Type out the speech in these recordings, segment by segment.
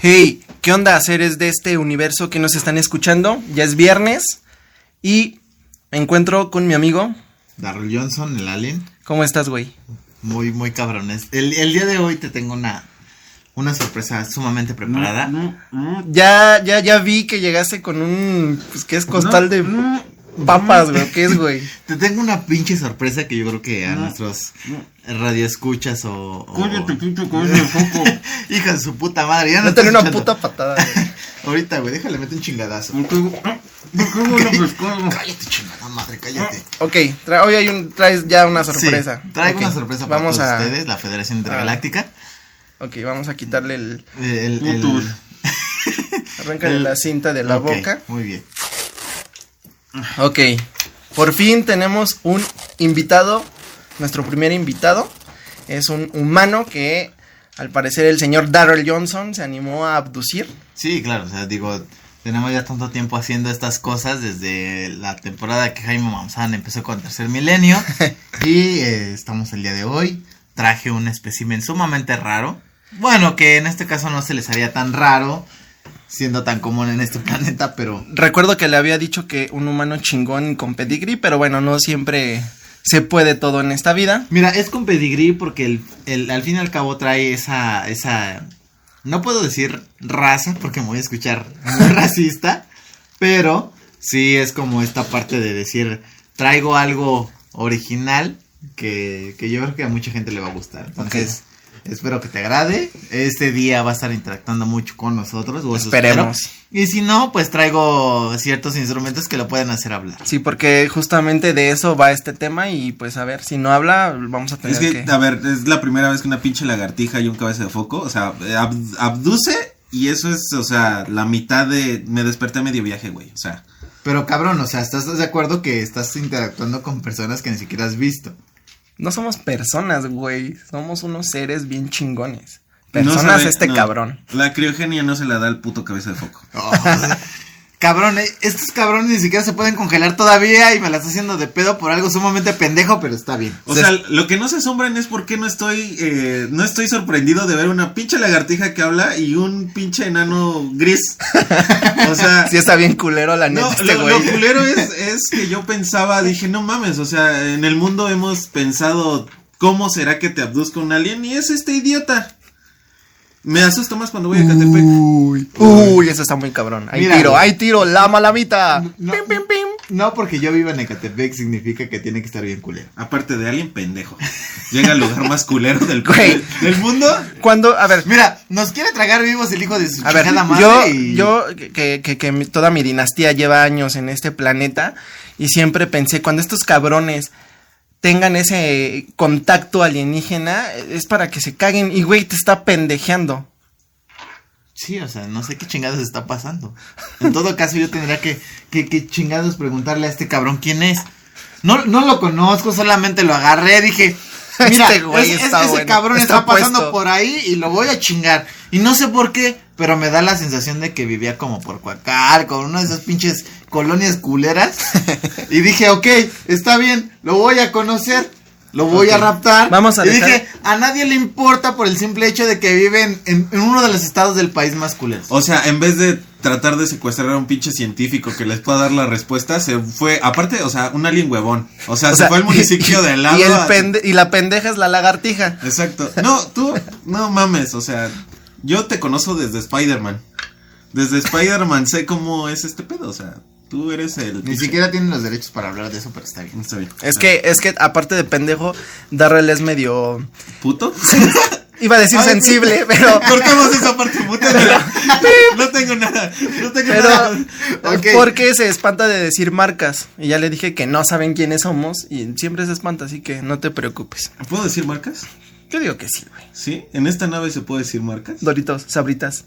Hey, ¿qué onda seres de este universo que nos están escuchando? Ya es viernes y me encuentro con mi amigo. Darrell Johnson, el alien. ¿Cómo estás, güey? Muy, muy cabrones. El, el día de hoy te tengo una, una sorpresa sumamente preparada. Ya, ya, ya vi que llegaste con un, pues, ¿qué es costal de papas, güey? ¿Qué es, güey? Te tengo una pinche sorpresa que yo creo que a nuestros radioescuchas o... o... Cállate, pinche con ese foco. Hija de su puta madre, ya no No tener una puta patada, güey. Ahorita, güey, déjale meter un chingadazo. ¿Por qué por qué huele a pescado? Cállate, chingada madre, cállate. Ok, tra- hoy hay un, traes ya una sorpresa. Sí, traigo Ok, una sorpresa para vamos todos a, ustedes, la Federación Intergaláctica. Ok, vamos a quitarle el, El, el- Putos. arráncale El- la cinta de la Ok, boca. Muy bien. Ok, por fin tenemos un invitado, nuestro primer invitado. Es un humano que al parecer el señor Darrell Johnson se animó a abducir. Sí, claro, o sea, digo, tenemos ya tanto tiempo haciendo estas cosas desde la temporada que Jaime Maussan empezó con Tercer Milenio y eh, estamos el día de hoy. Traje un espécimen sumamente raro. Bueno, que en este caso no se les haría tan raro, siendo tan común en este planeta, pero Recuerdo que le había dicho que un humano chingón con pedigree, pero bueno, no siempre se puede todo en esta vida. Mira, es con pedigrí porque el, el- al fin y al cabo trae esa, esa, no puedo decir raza porque me voy a escuchar racista, pero sí es como esta parte de decir, traigo algo original que, que yo creo que a mucha gente le va a gustar. Entonces, espero que te agrade. Este día va a estar interactuando mucho con nosotros. o Esperemos. espero. Y si no, pues traigo ciertos instrumentos que lo pueden hacer hablar. Sí, porque justamente de eso va este tema y pues a ver, si no habla, vamos a tener Es que, que... a ver, es la primera vez que una pinche lagartija y un cabeza de foco, o sea, ab- abduce y eso es, o sea, la mitad de... Me desperté a medio viaje, güey, o sea... Pero cabrón, o sea, ¿estás de acuerdo que estás interactuando con personas que ni siquiera has visto? No somos personas, güey. Somos unos seres bien chingones. no Personas sabe- este no, cabrón. La criogenia no se la da el puto cabeza de foco. Cabrón, eh, estos cabrones ni siquiera se pueden congelar todavía y me la está haciendo de pedo por algo sumamente pendejo, pero está bien. O sea, lo que no se asombran es por qué no estoy, eh, no estoy sorprendido de ver una pinche lagartija que habla y un pinche enano gris. O sea, Sí está bien culero la neta no, este lo culero es, es que yo pensaba, dije, no mames, o sea, en el mundo hemos pensado cómo será que te abduzca un alien y es este idiota. Me asusta más cuando voy a Catepec. Uy, uy, eso está muy cabrón. Hay Mira, tiro, hay tiro, la malamita. No, Pim, pim, pim. no porque yo viva en Ecatepec significa que tiene que estar bien culero. Aparte de alien pendejo. Llega al lugar más culero del, Güey. del mundo. Cuando, a ver, Mira, nos quiere tragar vivos el hijo de su a ver, madre yo, y- yo, que, que, que toda mi dinastía lleva años en este planeta y siempre pensé, cuando estos cabrones tengan ese contacto alienígena, es para que se caguen y güey, te está pendejeando. Sí, o sea, no sé qué chingados está pasando. En todo caso, yo tendría que, que, que chingados preguntarle a este cabrón quién es. No, no lo conozco, solamente lo agarré, dije, mira, Este güey es- es- está ese bueno, cabrón está está, pasando por ahí y lo voy a chingar. Y no sé por qué, pero me da la sensación de que vivía como por Cuacar, con una de esas pinches colonias culeras. y dije, ok, está bien, lo voy a conocer. Lo voy a raptar. Vamos a y dejar- dije, a nadie le importa por el simple hecho de que viven en, en uno de los estados del país más culeros. O sea, en vez de tratar de secuestrar a un pinche científico que les pueda dar la respuesta, se fue, aparte, o sea, un alien huevón. O sea, O se sea, fue al municipio de al lado. Y, el a- pende- y la pendeja es la lagartija. Exacto. No, tú, no mames, o sea, yo te conozco desde Spider-Man. Desde Spider-Man sé cómo es este pedo, o sea, tú eres el... Ni siquiera tienen los derechos para hablar de eso, pero está bien. Está bien. Es que, es que aparte de pendejo, Darrell es medio. ¿Puto? Iba a decir Ay, sensible, pero. Cortemos esa parte puta. No tengo nada. No tengo Pero. nada. Ok. Porque se espanta de decir marcas. Y ya le dije que no saben quiénes somos. Y siempre se espanta, así que no te preocupes. ¿Puedo decir marcas? Yo digo que sí, güey. Sí, en esta nave se puede decir marcas. Doritos, sabritas,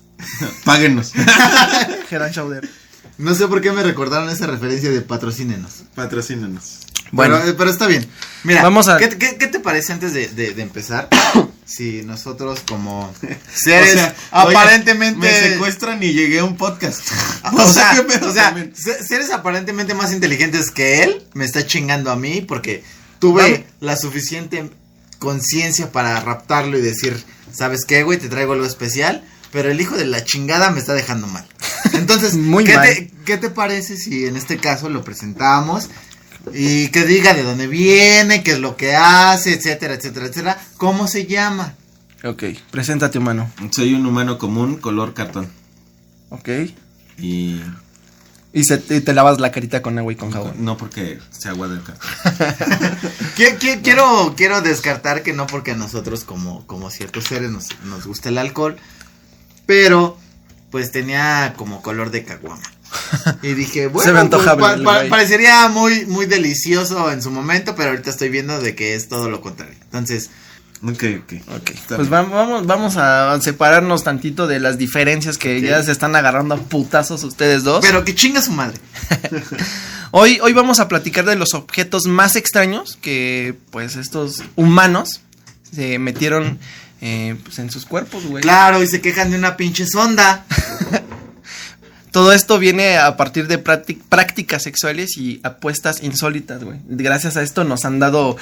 Páguenos. Head and Shoulder. No sé por qué me recordaron esa referencia de patrocínenos. Patrocínanos. Bueno, Pero, pero está bien. Mira, Vamos a- ¿qué, qué, qué te parece antes de, de- de empezar? si nosotros como seres O sea, aparentemente... oye, me secuestran y llegué a un podcast. o sea, ¿qué pedo o sea, seres aparentemente más inteligentes que él me está chingando a mí porque tuve la suficiente conciencia para raptarlo y decir, ¿sabes qué, güey? Te traigo algo especial. Pero el hijo de la chingada me está dejando mal. Entonces, Muy ¿qué, mal. Te, ¿qué te parece si en este caso lo presentamos y que diga de dónde viene, qué es lo que hace, etcétera, etcétera, etcétera? ¿Cómo se llama? Ok, preséntate, humano. Soy un humano común, color cartón. Ok. Y Y, se, y te lavas la carita con agua y con jabón. no porque se agua del cartón. Qui- qui- Quiero, quiero descartar que no porque a nosotros como, como ciertos seres nos, nos gusta el alcohol, pero pues tenía como color de caguama. Y dije, bueno, Se ve antojable pues, pa- pa- parecería muy, muy delicioso en su momento, pero ahorita estoy viendo de que es todo lo contrario. Entonces, Ok, ok. Pues vamos, vamos a separarnos tantito de las diferencias que ya se están agarrando a putazos ustedes dos. pero que chinga su madre. Hoy, hoy vamos a platicar de los objetos más extraños que pues estos humanos se metieron eh, pues, en sus cuerpos, güey. Claro, y se quejan de una pinche sonda. Todo esto viene a partir de prácti- prácticas sexuales y apuestas insólitas, güey. Gracias a esto nos han dado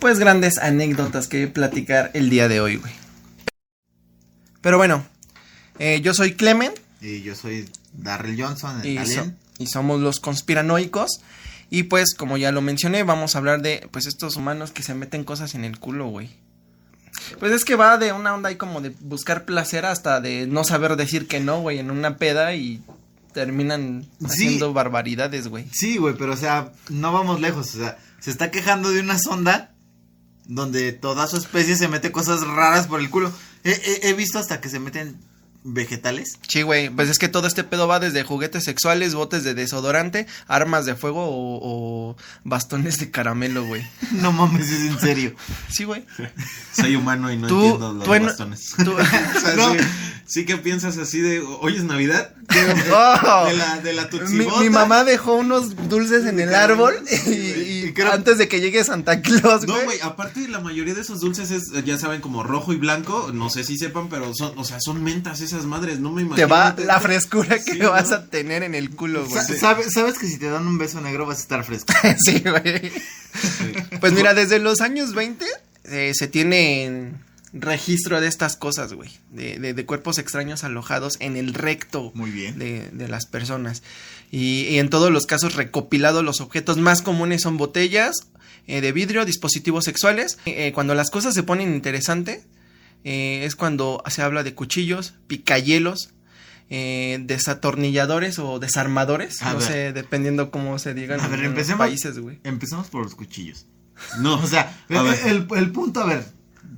pues grandes anécdotas que platicar el día de hoy, güey. Pero bueno, eh, yo soy Clement Y yo soy Darrell Johnson, el y, so- y somos los conspiranoicos. Y pues, como ya lo mencioné, vamos a hablar de pues estos humanos que se meten cosas en el culo, güey. Pues es que va de una onda ahí como de buscar placer hasta de no saber decir que no, güey, en una peda y terminan Sí. haciendo barbaridades, güey. Sí, güey, pero o sea, no vamos lejos. O sea, se está quejando de una sonda donde toda su especie se mete cosas raras por el culo. He, he- he visto hasta que se meten vegetales. Sí, güey, pues es que todo este pedo va desde juguetes sexuales, botes de desodorante, armas de fuego o, o bastones de caramelo, güey. No mames, es en serio. Sí, güey. Soy humano y no Tú- entiendo los tú en- bastones. tú- O sea, No. sí, sí que piensas así de, hoy es Navidad. Oh. De la, de la Mi, mamá dejó unos dulces en el árbol y, y Antes de que llegue Santa Claus, No, güey. güey, aparte la mayoría de esos dulces es, ya saben, como rojo y blanco, no sé si sepan, pero son, o sea, son mentas esas madres, no me imagino. te va te- la frescura que Sí, vas ¿no? a tener en el culo, güey. Sa- sabe- ¿Sabes que si te dan un beso negro vas a estar fresco? Sí, güey. Pues mira, desde los años 20 eh, se tiene registro de estas cosas, güey. De, de- de cuerpos extraños alojados en el recto Muy bien. de, de las personas. Y, y en todos los casos recopilados, los objetos más comunes son botellas eh, de vidrio, dispositivos sexuales. Eh, cuando las cosas se ponen interesantes, eh, es cuando se habla de cuchillos, picahielos, eh, desatornilladores o desarmadores. A no ver. sé, dependiendo cómo se digan A ver, en los empecemos. países, güey. Empezamos por los cuchillos. No, O sea, ver. el- el punto, a ver,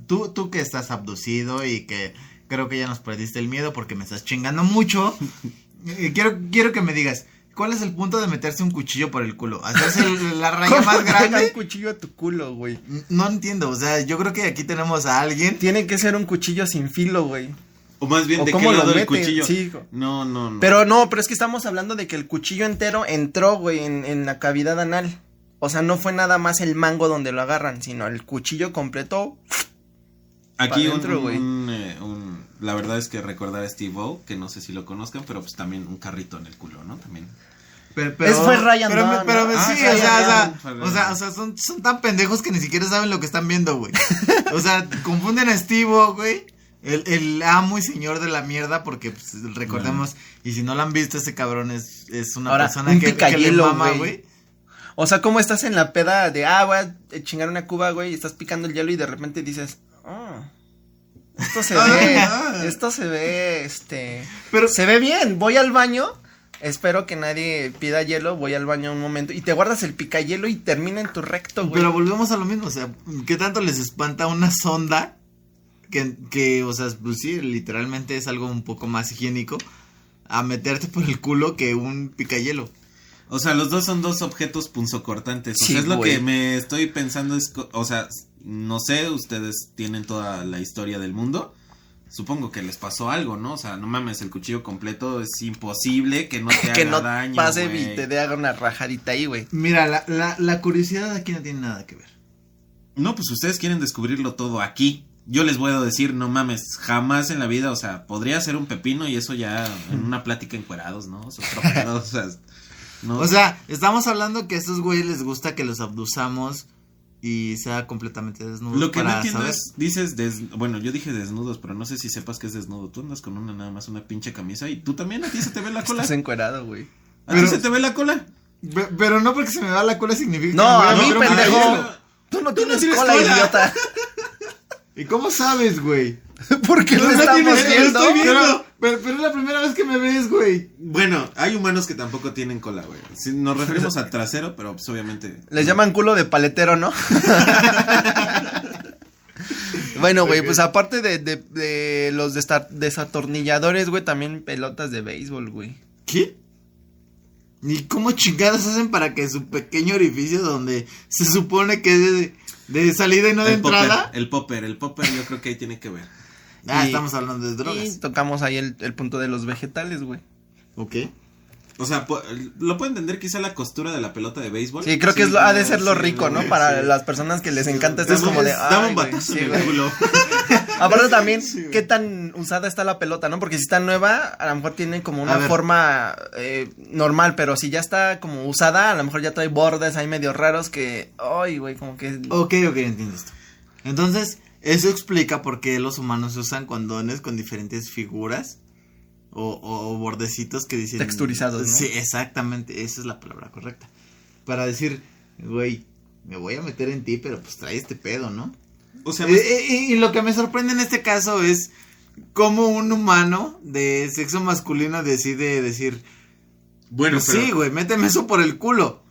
tú, tú que estás abducido y que creo que ya nos perdiste el miedo porque me estás chingando mucho, eh, quiero, quiero que me digas, ¿cuál es el punto de meterse un cuchillo por el culo? ¿Hacerse el- la raya ¿Cómo más llega un grande? cuchillo a tu culo, güey? No entiendo, o sea, yo creo que aquí tenemos a alguien. Tiene que ser un cuchillo sin filo, güey. o más bien, ¿O ¿de qué cómo lo lado el meten? cuchillo? Sí. No, no, no. Pero no, pero es que estamos hablando de que el cuchillo entero entró, güey, en, en la cavidad anal. O sea, no fue nada más el mango donde lo agarran, sino el cuchillo completo. Aquí un, dentro, un, eh, un- la verdad es que recordar a Steve O, que no sé si lo conozcan, pero pues también un carrito en el culo, ¿no? También. Pero, Es fue Ryan pero, Dunn, pero, ¿no? Ah, sí, o sea, o sea, o sea, o son, son tan pendejos que ni siquiera saben lo que están viendo, güey. O sea, confunden a Steve, güey. El, el amo y señor de la mierda, porque pues, recordemos, y si no lo han visto, ese cabrón es, es una Ahora, persona un que, que le mama, güey. O sea, ¿cómo estás en la peda de, ah, voy a chingar una cuba, güey, y estás picando el hielo y de repente dices, esto se ve, Ah. esto se ve, este, Pero- se ve bien, voy al baño, espero que nadie pida hielo, voy al baño un momento, y te guardas el picayelo y termina en tu recto, güey. Pero volvemos a lo mismo, o sea, ¿qué tanto les espanta una sonda? Que, que, o sea, pues sí, literalmente es algo un poco más higiénico a meterte por el culo que un picayelo. O sea, los dos son dos objetos punzocortantes. O Sí, sea, es lo que me estoy pensando. Es, o sea, no sé, ustedes tienen toda la historia del mundo. Supongo que les pasó algo, ¿no? O sea, no mames, el cuchillo completo es imposible que no te que haga no daño. pase y te haga una rajadita ahí, güey. Mira, la, la, la curiosidad aquí no tiene nada que ver. No, pues ustedes quieren descubrirlo todo aquí. Yo les voy a decir, no mames, jamás en la vida, o sea, podría ser un pepino y eso ya en una plática encuerados, ¿no? O sea, otro pedo, o sea, no. O sea, estamos hablando que a estos güeyes les gusta que los abduzamos y sea completamente desnudo. Lo que no entiendo saber. es, dices, des- bueno, yo dije desnudos, pero no sé si sepas que es desnudo. Tú andas con una nada más, una pinche camisa y tú también, a ti se te ve la cola. Estás encuerado, güey. ¿A ti se te ve la cola? Pe- Pero no porque se me va la cola significa que No, voy a mí, un pendejo. Tú no Tú no tienes, tienes cola, cola. idiota. ¿Y cómo sabes, güey? Porque lo No, tienes- viendo. estoy viendo. Pero, pero, pero es la primera vez que me ves, güey. Bueno, hay humanos que tampoco tienen cola, güey. Nos referimos al trasero, pero pues obviamente. Les llaman culo de paletero, ¿no? bueno, güey, pues aparte de, de, de los desatornilladores, güey, también pelotas de béisbol, güey. ¿Qué? ¿Y cómo chingados hacen para que su pequeño orificio donde se supone que es de, de salida y no de el popper, entrada? el popper, el popper, yo creo que ahí tiene que ver. Ah, Y- estamos hablando de Y drogas. tocamos ahí el, el punto de los vegetales, güey. Ok. O sea, lo puedo entender quizá la costura de la pelota de béisbol. Sí, creo que es lo- ha de ser lo sí, rico, ¿no? Para las personas que les encanta esto es como de... Dame un batazo en el culo. Aparte también, qué tan usada está la pelota, ¿no? Porque si está nueva, a lo mejor tiene como una forma eh, normal, pero si ya está como usada, a lo mejor ya trae bordes ahí medio raros que, ay, güey, como que... Ok, ok, entiendo esto. Entonces, eso explica por qué los humanos usan condones con diferentes figuras o, o bordecitos que dicen... Texturizados, ¿no? Sí, exactamente, esa es la palabra correcta. Para decir, güey, me voy a meter en ti, pero pues trae este pedo, ¿no? O sea, Eh, eh, y, y lo que me sorprende en este caso es cómo un humano de sexo masculino decide decir, bueno, pues pero sí, güey, méteme eso por el culo.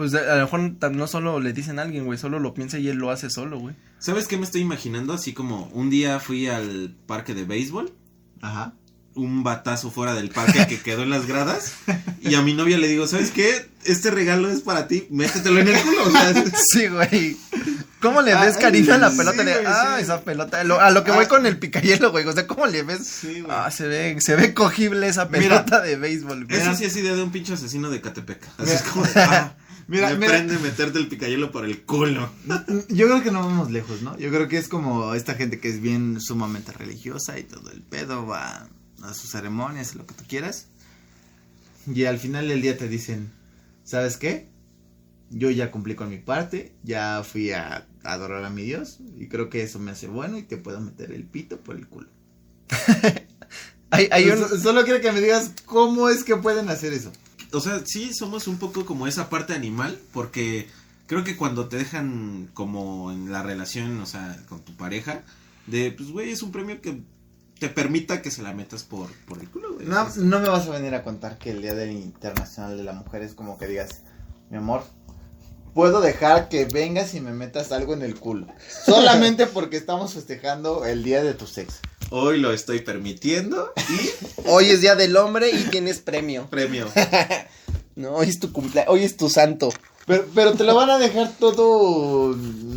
Pues a lo mejor no solo le dicen a alguien, güey, solo lo piensa y él lo hace solo, güey. ¿sabes qué me estoy imaginando? Así como un día fui al parque de béisbol, Ajá. un batazo fuera del parque que quedó en las gradas, y a mi novia le digo, ¿sabes qué? Este regalo es para ti, métetelo en el culo. O sea, Sí, güey. ¿Cómo le ves cariño a la sí, pelota? Güey, ah, sí. esa pelota. Lo- a lo que voy Ah. con el picayelo, güey. O sea, ¿cómo le ves? Sí, güey. Ah, se ve, se ve cogible esa Mira. pelota de béisbol, güey. Eso sí es idea de un pinche asesino de Catepec. Así es como, ah, Mira, me mira. prende meterte el picayelo por el culo. Yo creo que no vamos lejos, ¿no? Yo creo que es como esta gente que es bien sumamente religiosa y todo el pedo va a sus ceremonias, lo que tú quieras. Y al final del día te dicen, ¿sabes qué? Yo ya cumplí con mi parte, ya fui a adorar a mi Dios y creo que eso me hace bueno y te puedo meter el pito por el culo. Hay, hay un... So- Solo quiero que me digas cómo es que pueden hacer eso. O sea, sí somos un poco como esa parte animal, porque creo que cuando te dejan como en la relación, o sea, con tu pareja, de, pues, güey, es un premio que te permita que se la metas por, por el culo, güey. No, no me vas a venir a contar que el Día del Internacional de la Mujer es como que digas, mi amor, puedo dejar que vengas y me metas algo en el culo. Solamente porque estamos festejando el Día de tu sexo. Hoy lo estoy permitiendo y Hoy es Día del Hombre y tienes premio. premio. No, hoy es tu cumpleaños, hoy es tu santo. Pero, pero te lo van a dejar todo,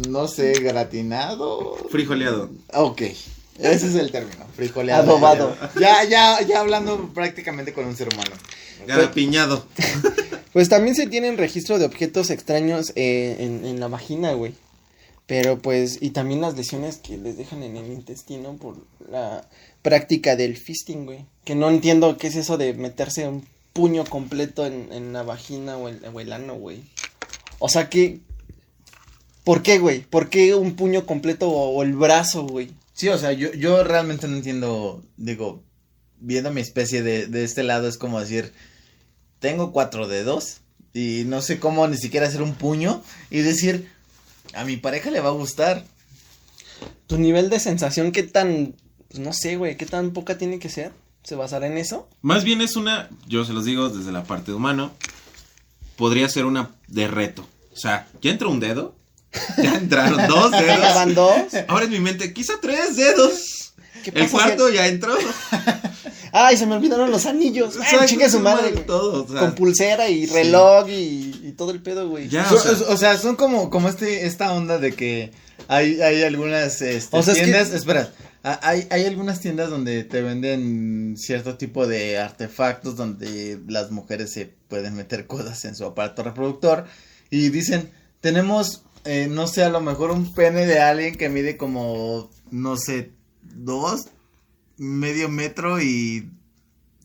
no sé, gratinado. Frijoleado. Ok, ese es el término, frijoleado. Adobado. Ya, ya, ya hablando prácticamente con un ser humano. Garapiñado. Pues también se tienen registro de objetos extraños eh, en, en la vagina, güey. Pero pues, y también las lesiones que les dejan en el intestino por la práctica del fisting, güey. Que no entiendo qué es eso de meterse un puño completo en, en la vagina o el, el ano, güey. O sea que... ¿Por qué, güey? ¿Por qué un puño completo o, o el brazo, güey? Sí, o sea, yo, yo realmente no entiendo, digo, viendo mi especie de, de este lado es como decir, tengo cuatro dedos y no sé cómo ni siquiera hacer un puño y decir, a mi pareja le va a gustar. ¿Tu nivel de sensación qué tan... pues, no sé, güey, qué tan poca tiene que ser? ¿Se basará en eso? Más bien es una, yo se los digo desde la parte de humano, podría ser una de reto. O sea, ya entró un dedo, ya entraron dos ¿Ya dedos. van dos? Ahora en mi mente, quizá tres dedos. ¿Qué El cuarto si- ya entró. Ay, se me olvidaron los anillos. Ay, Exacto, chingue su madre. madre, todo, o sea. Con pulsera y reloj y, y todo el pedo, güey. Ya, So- o sea, o, sea, son como, como este, esta onda de que hay, hay algunas este, O sea, es que- tiendas, espera, a- hay, hay algunas tiendas donde te venden cierto tipo de artefactos donde las mujeres se pueden meter cosas en su aparato reproductor y dicen, tenemos, eh, no sé, a lo mejor un pene de alguien que mide como, no sé, dos, medio metro y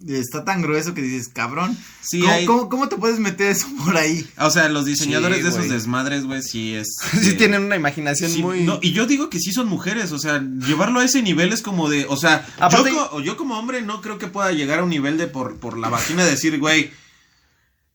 está tan grueso que dices, cabrón, Sí, ¿cómo, hay- cómo- cómo te puedes meter eso por ahí? O sea, los diseñadores Sí, de esos desmadres, güey, sí es. Sí eh, tienen una imaginación sí, muy... no, y yo digo que sí son mujeres, o sea, llevarlo a ese nivel es como de, o sea, Aparte- yo, co- yo como hombre no creo que pueda llegar a un nivel de por, por la vagina decir, güey,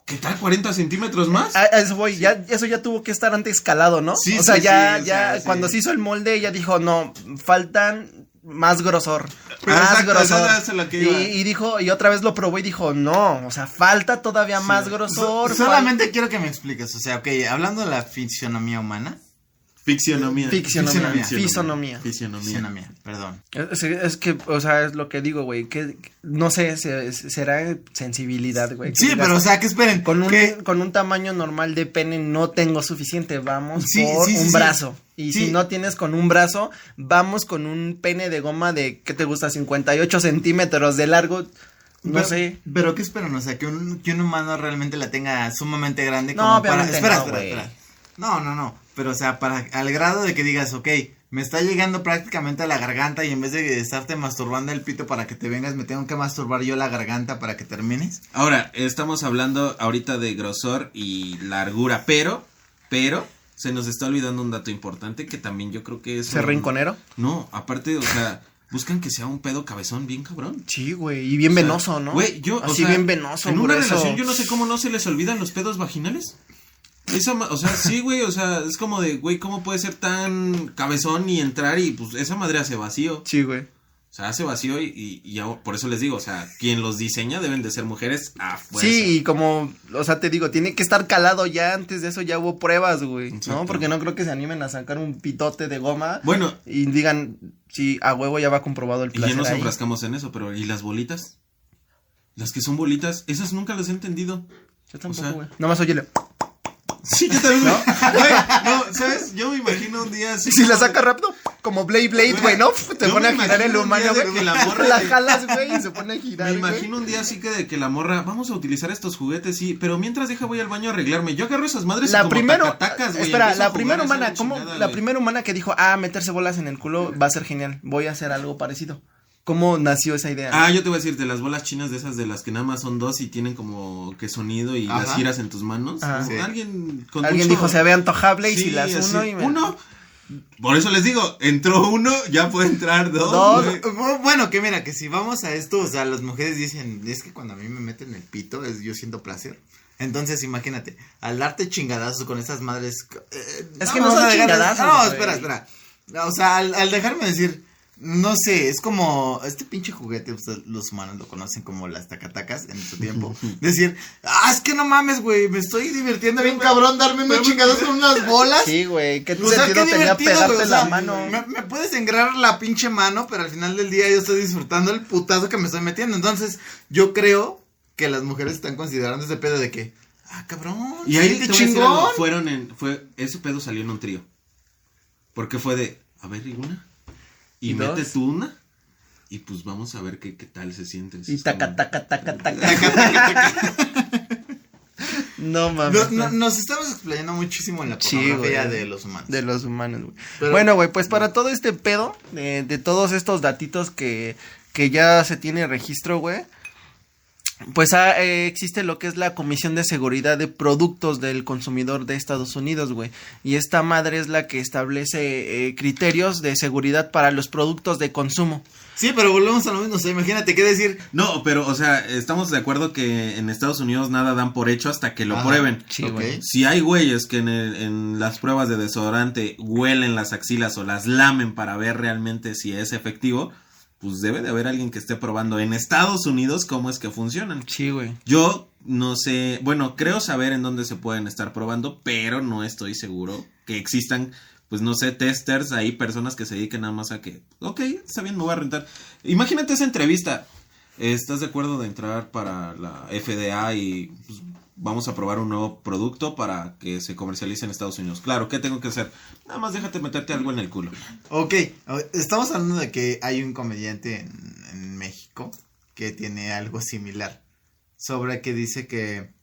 ¿qué tal 40 centímetros más? A, eso voy, ya, eso ya tuvo que estar antes escalado, ¿no? Sí, o sea, sí, ya, sí, o ya, sea, sí. cuando se hizo el molde, ella dijo, no, faltan más grosor. Pero más exacto, grosor. eso es a lo que y, iba. y dijo, y otra vez lo probó y dijo, no, o sea, falta todavía más grosor. So- solamente quiero que me expliques, o sea, ok, hablando de la fisionomía humana, Ficcionomía. Ficcionomía. Fisonomía. Fisionomía. perdón. Es, es que, o sea, es lo que digo, güey, que no sé, se- será sensibilidad, güey. Sí, digas, pero o sea, que esperen, Con un, que- con un tamaño normal de pene no tengo suficiente, vamos Sí, por sí, sí, un sí. brazo. Y Sí. si no tienes con un brazo, vamos con un pene de goma de, ¿qué te gusta? 58 centímetros de largo. No pero, sé. Pero ¿qué esperan? O sea, que un, que un humano realmente la tenga sumamente grande No, como para... Espera, no, espera, espera. No, no, no. Pero o sea, para al grado de que digas, ok, me está llegando prácticamente a la garganta y en vez de estarte masturbando el pito para que te vengas, me tengo que masturbar yo la garganta para que termines. Ahora, estamos hablando ahorita de grosor y largura, pero, pero, se nos está olvidando un dato importante que también yo creo que es... ¿Se un- rinconero? No, aparte, o sea, buscan que sea un pedo cabezón bien cabrón. Sí, güey. Y bien O sea, venoso, ¿no? Güey, yo, o Así sea, bien venoso, En una grueso. relación yo no sé cómo no se les olvidan los pedos vaginales. Esa, o sea, sí, güey, o sea, es como de, güey, ¿cómo puede ser tan cabezón y entrar y pues esa madre hace vacío? Sí, güey. O sea, hace vacío y, y, y por eso les digo, o sea, quien los diseña deben de ser mujeres a fuerza. Sí, y como, o sea, te digo, tiene que estar calado ya, antes de eso ya hubo pruebas, güey, ¿no? Porque no creo que se animen a sacar un pitote de goma Bueno, y digan, sí, a huevo ya va comprobado el y ya placer nos ahí. enfrascamos en eso, pero ¿y las bolitas? Las que son bolitas, esas nunca las he entendido. Yo tampoco, o sea- güey. Nomás óyele. Sí, yo también. ¿No? Güey, no, ¿sabes? Yo me imagino un día así. Y si la como saca rápido, como Blade Blade, güey, ¿no? Te pone a girar el humano, güey. que la morra La jalas, güey, y se pone a girar, Me güey. imagino un día así que de que la morra, vamos a utilizar estos juguetes, sí, pero mientras deja voy al baño a arreglarme. Yo agarro esas madres y La como primero, tacatacas, güey, espera, la primera humana, ¿cómo? La primera humana que dijo, ah, meterse bolas en el culo va a ser genial, voy a hacer algo parecido. ¿Cómo nació esa idea? Ah, yo te voy a decir, de las bolas chinas de esas de las que nada más son dos y tienen como que sonido y Ajá. las giras en tus manos. Sí. Alguien con Alguien mucho- dijo, se ve antojable y Sí, si las así, uno y me... Uno. Por eso les digo, entró uno, ya puede entrar dos. Dos. Bueno, que mira, que si vamos a esto, o sea, las mujeres dicen, es que cuando a mí me meten el pito, es, yo siento placer. Entonces, imagínate, al darte chingadazos con esas madres... eh, Es que no vamos a son dejar de- chingadazos, No, espera, espera. O sea, al, al dejarme decir, no sé, es como este pinche juguete, ustedes, los humanos lo conocen como las tacatacas en su tiempo. Decir, ah, es que no mames, güey, me estoy divirtiendo bien cabrón darme unos chingados con unas bolas. Sí, güey, ¿qué O sea, sentido qué tenía divertido, pegarte o la mano? Me, me puedes engrar la pinche mano, pero al final del día yo estoy disfrutando el putazo que me estoy metiendo. Entonces, yo creo que las mujeres están considerando ese pedo de que, ah, cabrón, Y ahí qué chingón. fueron en, fue, ese pedo salió en un trío. Porque fue de, a ver, y una, y, ¿Y mete dos? tú una, y pues vamos a ver qué, qué tal se siente. Y Es taca, taca, taca, taca. No mames. no- nos estamos explayando muchísimo en la Sí, pornografía güey. de los humanos. De los humanos, güey. Pero- Bueno, güey, pues para todo este pedo, de, de todos estos datitos que, que ya se tiene registro, güey. Pues ah, eh, existe lo que es la Comisión de Seguridad de Productos del Consumidor de Estados Unidos, güey. Y esta madre es la que establece eh, criterios de seguridad para los productos de consumo. Sí, pero volvemos a lo mismo. O sea, imagínate qué decir. No, pero, o sea, estamos de acuerdo que en Estados Unidos nada dan por hecho hasta que lo Ajá. prueben. Sí, Ok. güey. Si hay güeyes que en, el- en las pruebas de desodorante huelen las axilas o las lamen para ver realmente si es efectivo, pues debe de haber alguien que esté probando en Estados Unidos cómo es que funcionan. Sí, güey. Yo no sé, bueno, creo saber en dónde se pueden estar probando, pero no estoy seguro que existan, pues no sé, testers, ahí personas que se dediquen nada más a que, ok, está bien, me voy a rentar. Imagínate esa entrevista. ¿Estás de acuerdo de entrar para la FDA y pues, vamos a probar un nuevo producto para que se comercialice en Estados Unidos? Claro, ¿qué tengo que hacer? Nada más déjate meterte algo en el culo. Ok, estamos hablando de que hay un comediante en, en México que tiene algo similar. Sobre que dice que,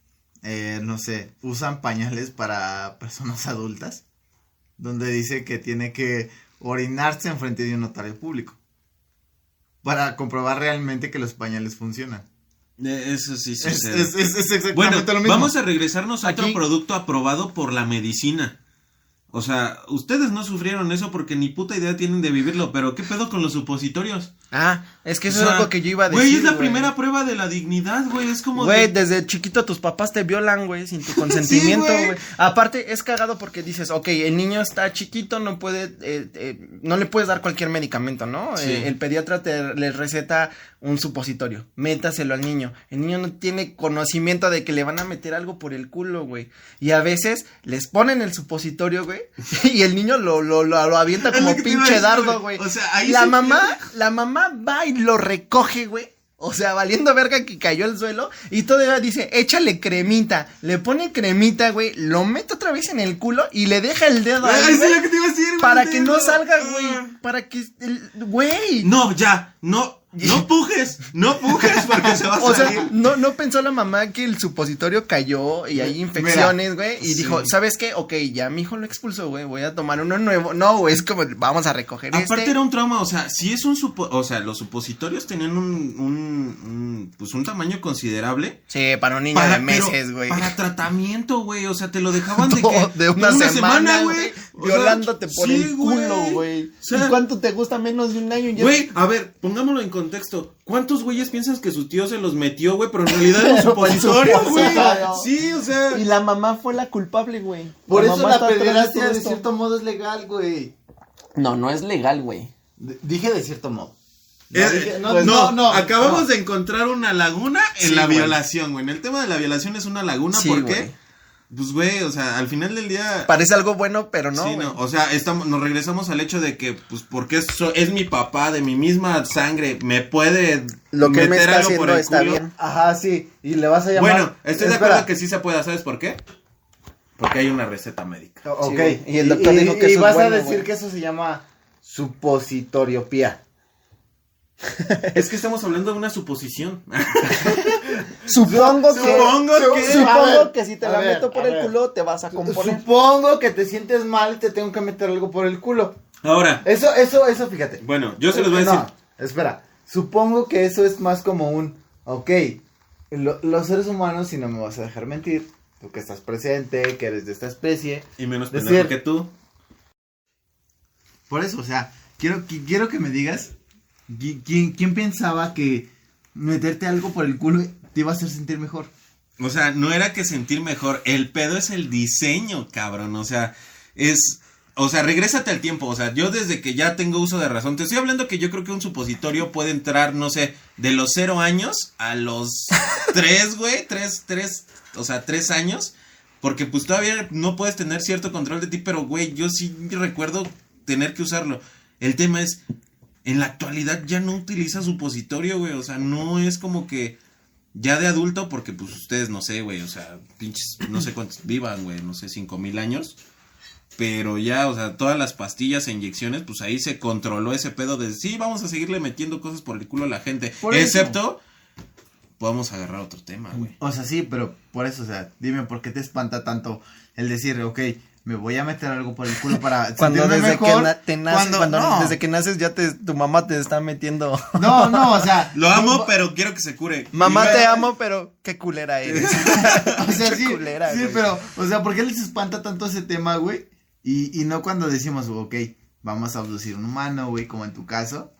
eh, no sé, usan pañales para personas adultas. Donde dice que tiene que orinarse enfrente de un notario público. Para comprobar realmente que los pañales funcionan. Eh, Eso sí sucede. es, es, es exactamente Bueno, lo mismo. vamos a regresarnos a Aquí- otro producto aprobado por la medicina. O sea, ustedes no sufrieron eso porque ni puta idea tienen de vivirlo, pero ¿qué pedo con los supositorios? Ah, es que eso O sea, es algo que yo iba a decir. Güey, es la güey. primera prueba de la dignidad, güey. Es como. Güey, de- desde chiquito tus papás te violan, güey, sin tu consentimiento, güey. güey. Aparte, es cagado porque dices, ok, el niño está chiquito, no puede, eh, eh, no le puedes dar cualquier medicamento, ¿no? Sí. Eh, el pediatra te le receta un supositorio, métaselo al niño. El niño no tiene conocimiento de que le van a meter algo por el culo, güey. Y a veces les ponen el supositorio, güey, y el niño lo, lo, lo, lo avienta como lo pinche decir, dardo, güey. O sea, ahí la se mamá, pierde. la mamá va y lo recoge, güey. O sea, valiendo verga que cayó al suelo. Y todavía dice, échale cremita. Le pone cremita, güey. Lo mete otra vez en el culo y le deja el dedo Ah, ahí, eso es güey, lo que te iba a decir, güey, Para que no salga, Ah. güey. Para que. Güey. No, ya, no, no pujes, no pujes porque se va a O salir. sea, no, no pensó la mamá que el supositorio cayó y hay infecciones, güey. Y sí. dijo, ¿sabes qué? Ok, ya mi hijo lo expulsó, güey. Voy a tomar uno nuevo. No, güey, es como, vamos a recoger Aparte este. era un trauma, o sea, si es un supo o sea, los supositorios tenían un, un, un, pues un tamaño considerable. Sí, para un niño Para, de meses, güey. Para tratamiento, güey, o sea, te lo dejaban de que de una, semana, güey. O sea, Violándote por sí, el culo, güey. O sea, ¿Y cuánto te gusta menos de un año? Ya- Güey, a ver, pongámoslo en contexto. ¿Cuántos güeyes piensan que su tío se los metió, güey? Pero en realidad era un supositorio, güey. Sí, o sea. Y la mamá fue la culpable, güey. Por eso la de pederastia de cierto modo es legal, güey. No, no es legal, güey. Dije de cierto modo. Eh, dije- no, acabamos de encontrar una laguna en Sí, la violación, güey. En el tema de la violación es una laguna, Sí, ¿por güey. Pues, güey, o sea, al final del día... Parece algo bueno, pero no, sí, no, o sea, estamos, nos regresamos al hecho de que, pues, porque es, es mi papá, de mi misma sangre, me puede Lo que él me meter está algo por haciendo el está culo. bien. Ajá, sí. Y le vas a llamar. Bueno, estoy de acuerdo que sí se puede, ¿sabes por qué? Porque hay una receta médica. Ok. Sí, y el doctor dijo que y eso es vas bueno, a decir que eso se llama supositoriopía. Es que estamos hablando de una suposición. Supongo que. Supongo que- Supongo ver, que si te la ver, meto por el ver. culo, te vas a componer. Supongo que te sientes mal y te tengo que meter algo por el culo. Ahora, Eso, eso, eso, fíjate. bueno, yo se los voy a No, decir. espera. Supongo que eso es más como un, ok, lo- los seres humanos, si no me vas a dejar mentir, tú que estás presente, que eres de esta especie. Y menos pendejo que tú. Por eso, o sea, quiero, qui- quiero que me digas, ¿quién, quién pensaba que meterte algo por el culo te iba a hacer sentir mejor? O sea, no era que sentir mejor. El pedo es el diseño, cabrón. O sea, es. O sea, regrésate al tiempo. O sea, yo desde que ya tengo uso de razón, te estoy hablando que yo creo que un supositorio puede entrar, no sé, de los cero años a los tres, güey. Tres, tres, o sea, tres años. Porque pues todavía no puedes tener cierto control de ti, pero güey, yo sí recuerdo tener que usarlo. El tema es, en la actualidad ya no utiliza supositorio, güey. O sea, no es como que ya de adulto, porque pues ustedes no sé, güey, o sea, pinches, no sé cuántos vivan, güey, no sé, cinco mil años. Pero ya, o sea, todas las pastillas e inyecciones, pues ahí se controló ese pedo de sí, vamos a seguirle metiendo cosas por el culo a la gente. Por eso. excepto, podemos agarrar otro tema, güey. O sea, sí, pero por eso, o sea, dime por qué te espanta tanto el decir, ok, me voy a meter algo por el culo para Cuando desde que mejor, te naces, cuando- cuando no. desde que naces ya te, tu mamá te está metiendo. No, no, o sea. Lo amo, pero quiero que se cure. Mamá te amo, pero qué culera eres. O sea, Qué sí, culera, sí, güey. pero, o sea, ¿por qué les espanta tanto ese tema, güey? Y, y no cuando decimos, ok, vamos a abducir un humano, güey, como en tu caso,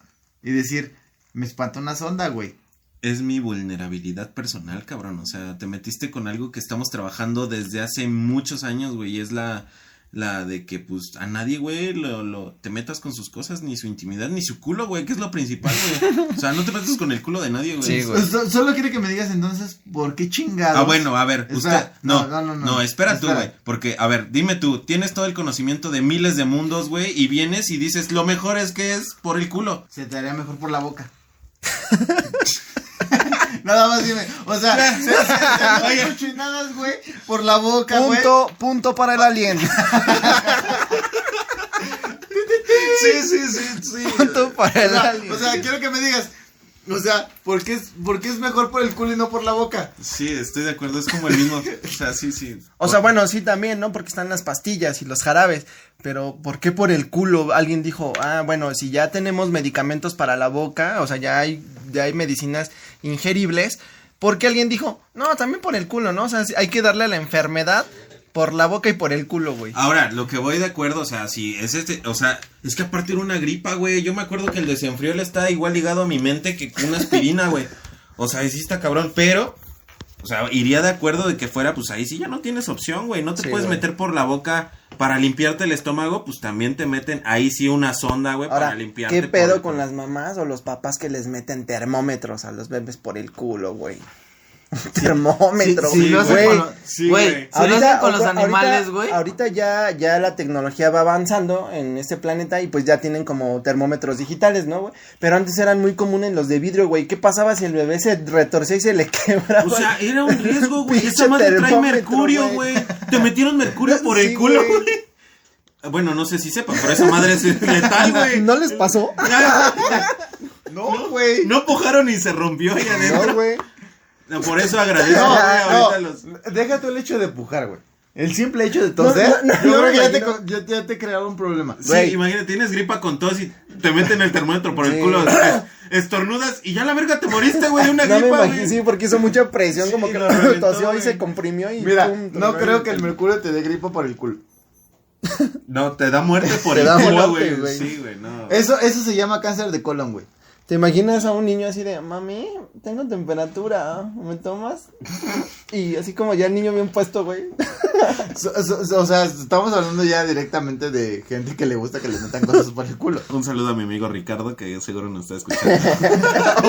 y decir, me espanta una sonda, güey. Es mi vulnerabilidad personal, cabrón. O sea, te metiste con algo que estamos trabajando desde hace muchos años, güey. Y es la, la de que, pues, a nadie, güey, lo, lo, te metas con sus cosas, ni su intimidad, ni su culo, güey, que es lo principal, güey. O sea, no te metas con el culo de nadie, güey. Sí, güey. So- solo quiero que me digas entonces, ¿por qué chingados? Ah, bueno, a ver, Espera, usted, no, no, no, no, no, espera tú, espera. güey, porque, a ver, dime tú, tienes todo el conocimiento de miles de mundos, güey, y vienes y dices, lo mejor es que es por el culo. Se te haría mejor por la boca. Nada más dime, o sea, se, Oye. cochinadas, güey, por la boca, güey. punto, punto para el alien. Sí, sí, sí, sí. punto para O el sea, alien. o sea, quiero que me digas, o sea, ¿por qué, es, ¿por qué es mejor por el culo y no por la boca? Sí, estoy de acuerdo, es como el mismo, o sea, sí, sí. O sea, bueno, sí también, ¿no? Porque están las pastillas y los jarabes. Pero, ¿por qué por el culo? Alguien dijo, ah, bueno, si ya tenemos medicamentos para la boca, o sea, ya hay, ya hay medicinas ingeribles, Porque alguien dijo, no, también por el culo, ¿no? O sea, hay que darle a la enfermedad por la boca y por el culo, güey. Ahora, lo que voy de acuerdo, o sea, si es este, o sea, es que aparte era una gripa, güey. Yo me acuerdo que el desenfrío le está igual ligado a mi mente que una aspirina, güey. O sea, sí está cabrón, pero, o sea, iría de acuerdo de que fuera, pues ahí sí ya no tienes opción, güey. No te Sí, puedes güey. meter por la boca para limpiarte el estómago, pues también te meten ahí sí una sonda, güey, para limpiarte. ¿qué pedo con las mamás o los papás que les meten termómetros a los bebés por el culo, güey? Termómetro, Sí, sí, güey. güey. Sí, güey, güey. si lo hacen con los ahorita- animales, güey. Ahorita ya, ya la tecnología va avanzando en este planeta y pues ya tienen como termómetros digitales, ¿no, güey? Pero antes eran muy comunes los de vidrio, güey. ¿Qué pasaba si el bebé se retorcía y se le quebraba? O sea, era un riesgo, güey. Esa madre trae mercurio, güey. güey. Te metieron mercurio por Sí, el culo, güey. güey. Bueno, no sé si sepan, pero esa madre es letal, güey. ¿No les pasó? No, güey. No pujaron y se rompió ahí adentro. No, güey. No, Por eso agradezco, No, ahorita no, los... deja tú el hecho de pujar, güey. El simple hecho de toser, No, no, no, yo creo que ya te, ya, te creaba un problema. Sí, imagínate, tienes gripa con tos y te meten el termómetro por el culo. es- estornudas y ya la verga te moriste, güey, de una gripa, imagino, güey. sí, porque hizo mucha presión, Sí, como que lo reventó, tosió y se comprimió y Mira, pum, no creo que el mercurio te dé gripa por el culo. No, te da muerte por Te el culo, güey. Sí, güey, no. Eso, eso se llama cáncer de colon, güey. ¿Te imaginas a un niño así de, mami, tengo temperatura, ¿me tomas? Y así como ya el niño bien puesto, güey. So- so- so- o sea, estamos hablando ya directamente de gente que le gusta que le metan cosas por el culo. Un saludo a mi amigo Ricardo, que seguro nos está escuchando.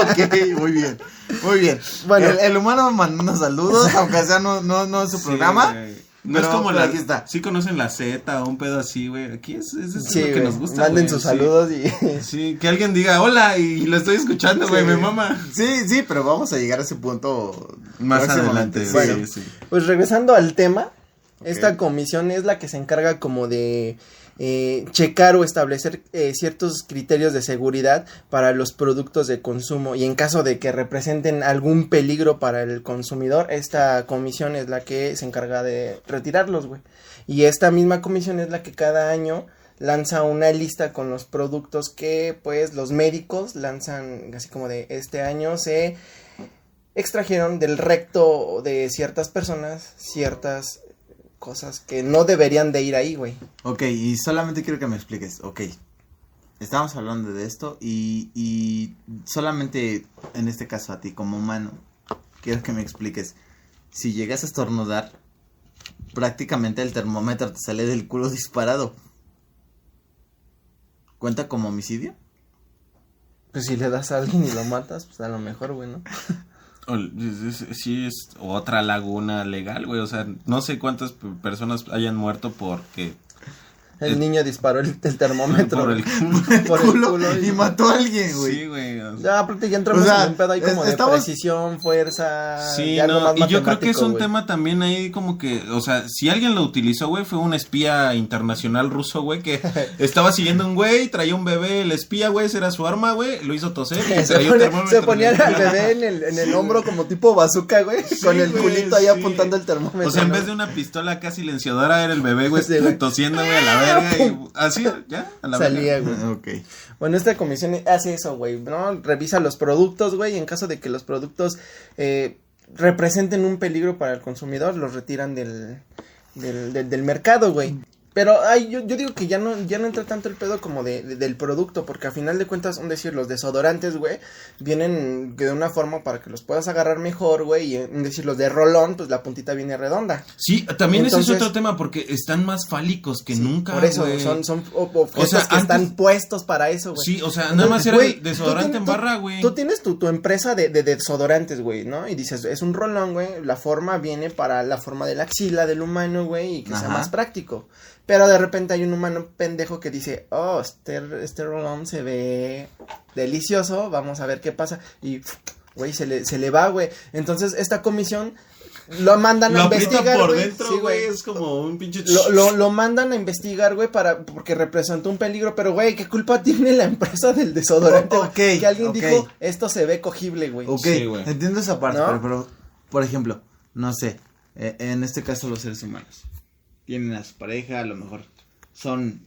ok, muy bien. Muy bien. Bueno. el, el humano mandando saludos, aunque sea no, no, no es su programa. Güey. No es como pero la. aquí está. Sí conocen la Z o un pedo así, güey. Aquí es, es, es Sí, lo que nos gusta. Manden sus sí. saludos y... Sí, que alguien diga hola y lo estoy escuchando, güey, Sí. me mama. Sí, sí, pero vamos a llegar a ese punto Más adelante, Sí. Bueno. Pues regresando al tema, esta comisión es la que se encarga como de eh, checar o establecer eh, ciertos criterios de seguridad para los productos de consumo y en caso de que representen algún peligro para el consumidor, esta comisión es la que se encarga de retirarlos, güey. Y esta misma comisión es la que cada año lanza una lista con los productos que pues los médicos lanzan así como de este año se extrajeron del recto de ciertas personas ciertas cosas que no deberían de ir ahí, güey. Ok, y solamente quiero que me expliques. Ok, estamos hablando de esto y, y solamente en este caso a ti como humano, quiero que me expliques. Si llegas a estornudar, prácticamente el termómetro te sale del culo disparado. ¿Cuenta como homicidio? Pues si le das a alguien y lo matas, pues a lo mejor, güey, ¿no? Sí, es otra laguna legal, güey. O sea, no sé cuántas personas hayan muerto porque. El Es- niño disparó el, el termómetro. Por el por el Culo, culo y mató a alguien, güey. Sí, güey. o sea, Ya, aparte ya entramos O sea, en un pedo ahí como es- de precisión, fuerza. Sí, ya algo no, más y yo creo que es un güey. tema también ahí como que, o sea, si alguien lo utilizó, güey, fue un espía internacional ruso, güey, que estaba siguiendo a un güey, traía un bebé, el espía, güey, ese era su arma, güey, lo hizo toser y Se, traía un pone- termómetro. se ponía al bebé en el, en el hombro como tipo bazooka, güey, Sí, con el güey, culito ahí sí. apuntando el termómetro. O sea, en ¿no? vez de una pistola acá silenciadora era el bebé, güey, tosiendo, güey, a la verga así, ya, a la Salía, güey. Ok. Bueno, esta comisión hace eso, güey, ¿no? Revisa los productos, güey, y en caso de que los productos eh, representen un peligro para el consumidor, los retiran del, del, del, del mercado, güey. Pero ay, yo, yo digo que ya no, ya no entra tanto el pedo como de, de- del producto, porque a final de cuentas, un decir, los desodorantes, güey, vienen de una forma para que los puedas agarrar mejor, güey, y un decir, los de rolón, pues la puntita viene redonda. Sí, también ese es otro tema porque están más fálicos que Sí, nunca, Por eso, son, son o- objetos sea, que están puestos para eso, güey. Sí, o sea, nada más era desodorante en barra, güey. Tú tienes tu, tu empresa de, de desodorantes, güey, ¿no? Y dices, es un rolón, güey. La forma viene para la forma de la axila del humano, güey, y que sea más práctico. Pero de repente hay un humano pendejo que dice, oh, este, este rolón se ve delicioso, vamos a ver qué pasa. Y, güey, se le, se le va, güey. Entonces, esta comisión lo mandan Lo a investigar, por güey. dentro, Sí, güey, es como un pinche... Lo, lo, lo mandan a investigar, güey, para, porque representó un peligro, pero, güey, ¿qué culpa tiene la empresa del desodorante? que alguien dijo, esto se ve cogible, güey. Ok, Sí, güey. entiendo esa parte, ¿No? pero, pero, por ejemplo, no sé, eh, en este caso los seres humanos tienen a su pareja, a lo mejor son,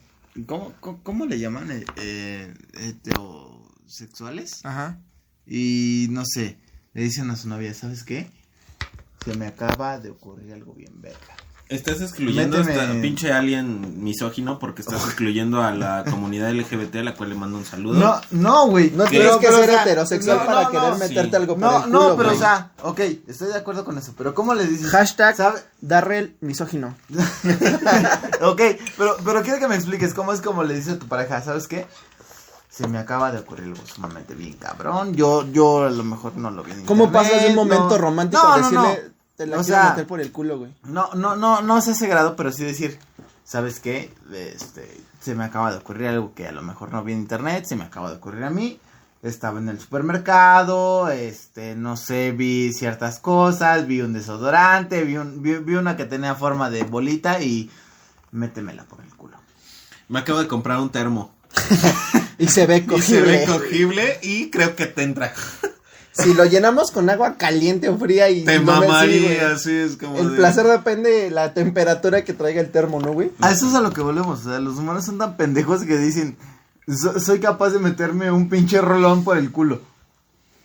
¿cómo, cómo, cómo le llaman? Eh, eh, heterosexuales. Ajá. Y no sé, le dicen a su novia, ¿sabes qué? Se me acaba de ocurrir algo bien verga. Estás excluyendo a Méteme- esta pinche alien misógino porque estás excluyendo a la comunidad LGBT a la cual le mando un saludo. No, no, güey. No ¿Qué? tienes que Pero, ser o sea, heterosexual no, para no, querer no, meterte sí. algo por No, el no, pero o sea, ok, estoy de acuerdo con eso, pero ¿cómo le dices? Hashtag ¿Sabe? Darrell misógino. ok, pero, pero quiero que me expliques cómo es como le dices a tu pareja, ¿sabes qué? Se me acaba de ocurrir algo sumamente bien cabrón. Yo, yo a lo mejor no lo vi en ¿Cómo internet, pasas de un momento no- romántico no, a no, decirle no. Te la O quiero sea, meter por el culo, güey? No, no, no, no se hace grado, pero sí decir, ¿sabes qué? Este, se me acaba de ocurrir algo que a lo mejor no vi en internet, se me acaba de ocurrir a mí. Estaba en el supermercado, este, no sé, vi ciertas cosas, vi un desodorante, vi, un, vi, vi una que tenía forma de bolita y métemela por el culo. Me acabo de comprar un termo. Y se ve Y se cogible. ve cogible y creo que te entra. Si lo llenamos con agua caliente o fría y Te no mamaría, güey. así es como El de- placer depende de la temperatura que traiga el termo, ¿no, güey? A eso es a lo que volvemos, o sea, los humanos son tan pendejos que dicen, "So- soy capaz de meterme un pinche rolón por el culo.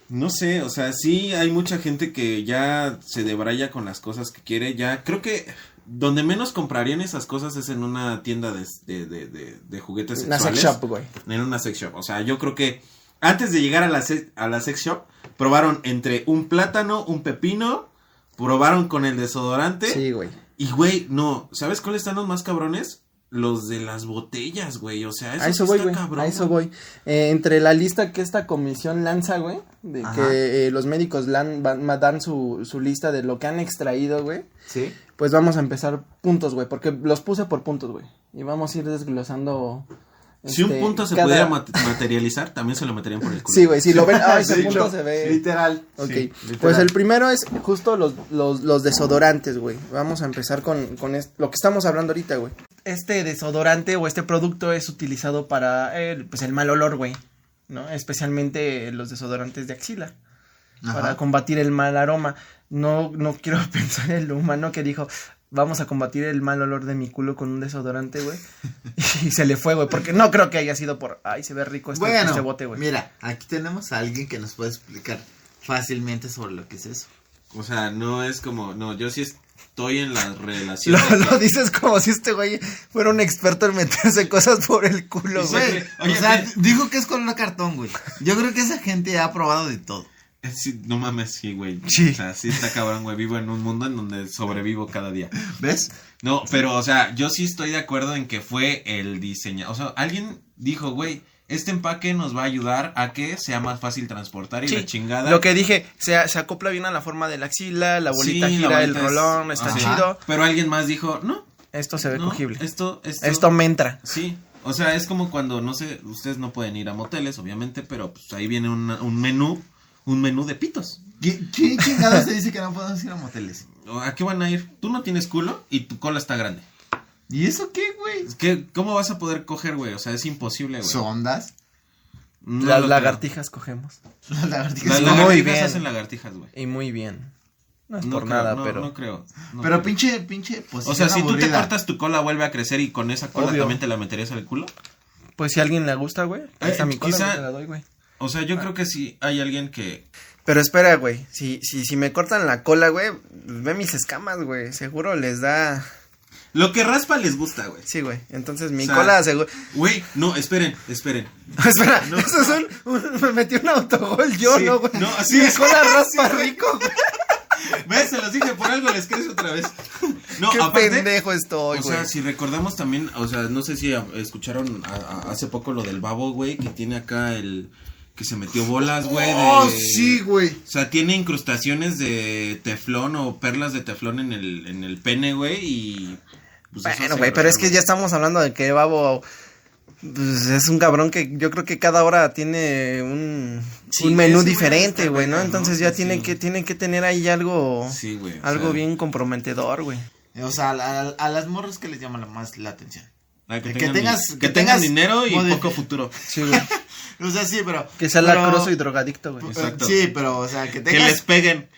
No sé, o sea, sí hay mucha gente que ya se debraya con las cosas que quiere. Ya creo que donde menos comprarían esas cosas es en una tienda de, de, de, de- de juguetes Una sexuales. sex shop, güey. En una sex shop. O sea, yo creo que antes de llegar a la, a la sex shop, probaron entre un plátano, un pepino, probaron con el desodorante. Sí, güey. Y, güey, no, ¿sabes cuáles están los más cabrones? Los de las botellas, güey. O sea, eso, A eso voy, está cabrón, A eso voy. Eh, entre la lista que esta comisión lanza, güey, de Ajá. que eh, los médicos lan- van- ma- dan su, su lista de lo que han extraído, güey, ¿Sí? pues vamos a empezar puntos, güey, porque los puse por puntos, güey. Y vamos a ir desglosando. Si un este, punto se cada- pudiera mat- materializar, también se lo meterían por el culo. Sí, güey, si lo ven, ah, ese punto se ve. Literal. Ok, Sí, pues el primero es justo los, los, los desodorantes, güey. Vamos a empezar con, con lo que estamos hablando ahorita, güey. Este desodorante o este producto es utilizado para el, pues el mal olor, güey. ¿No? Especialmente los desodorantes de axila. Ajá. Para combatir el mal aroma. No, no quiero pensar en el humano que dijo, vamos a combatir el mal olor de mi culo con un desodorante, güey. y se le fue, güey. Porque no creo que haya sido por, ay, se ve rico este, bueno, este bote, güey. mira, aquí tenemos a alguien que nos puede explicar fácilmente sobre lo que es eso. O sea, no es como, no, yo sí estoy en la relación. Lo, lo dices como si este güey fuera un experto en meterse cosas por el culo, güey. o sea, dijo que es con un cartón, güey. Yo creo que esa gente ha probado de todo. Sí, no mames, sí, güey. Sí. O sea, sí está cabrón, güey. Vivo en un mundo en donde sobrevivo cada día. ¿Ves? No, pero, o sea, yo sí estoy de acuerdo en que fue el diseño. O sea, alguien dijo, güey, este empaque nos va a ayudar a que sea más fácil transportar y Sí, la chingada. Lo que dije, se, se acopla bien a la forma de la axila, la bolita Sí, la gira el es- rolón, está Ajá. chido. Pero alguien más dijo, no, Esto se ve no, cogible. Esto, esto, Esto me entra. Sí, o sea, es como cuando, no sé, ustedes no pueden ir a moteles, obviamente, pero pues ahí viene una- un menú, un menú de pitos. ¿Qué, qué chingada se dice que no podemos ir a moteles? ¿A qué van a ir? Tú no tienes culo y tu cola está grande. ¿Y eso qué, güey? Es que, ¿cómo vas a poder coger, güey? O sea, es imposible, güey. ¿Sondas? No Las lagartijas cogemos. Las lagartijas. Las Muy lagartijas bien. hacen lagartijas, güey. Y muy bien. No es No por creo, nada, no, pero. No creo. no Pero creo. pinche, pinche O sea, si tú te cortas tu cola, vuelve a crecer y con esa cola Obvio. también te la meterías al culo. Pues si a alguien le gusta, güey. Ahí Eh, está mi cola, quizá- te la doy, güey. O sea, Ah. yo creo que sí hay alguien que. Pero espera, güey. Si, si, si me cortan la cola, güey, ve mis escamas, güey. Seguro les da. Lo que raspa les gusta, güey. Sí, güey. Entonces mi O sea, cola seguro. Güey, no, esperen, esperen. Espera, eso es un, un- Me metí un autogol yo, Sí, ¿no, güey? no, así Mi es. cola raspa rico, güey. ¿Ves? Se los dije, por algo les crece otra vez. No, Qué aparte, pendejo estoy, o güey. sea, si recordamos también, o sea, no sé si escucharon a- a- hace poco lo del babo, güey, que tiene acá el... Que se metió bolas, güey. de- Oh, sí, güey. O sea, tiene incrustaciones de teflón o perlas de teflón en el, en el pene, güey, y... pues, Bueno, güey, pero es que ya estamos hablando de que Babo pues, es un cabrón que yo creo que cada hora tiene un, Sí, un menú diferente, güey, ¿no? Entonces ya Sí. tiene que tiene que tener ahí algo Sí, güey. o algo sea, bien comprometedor, güey. O sea, a, a- a las morras que les llama la más la atención. que, que tengan, tengas- que, tengas dinero y poco futuro. Sí, güey. O sea, sí, pero. que sea pero- lacroso y drogadicto, güey. Exacto. Sí, pero, o sea, que Que tengas. les peguen.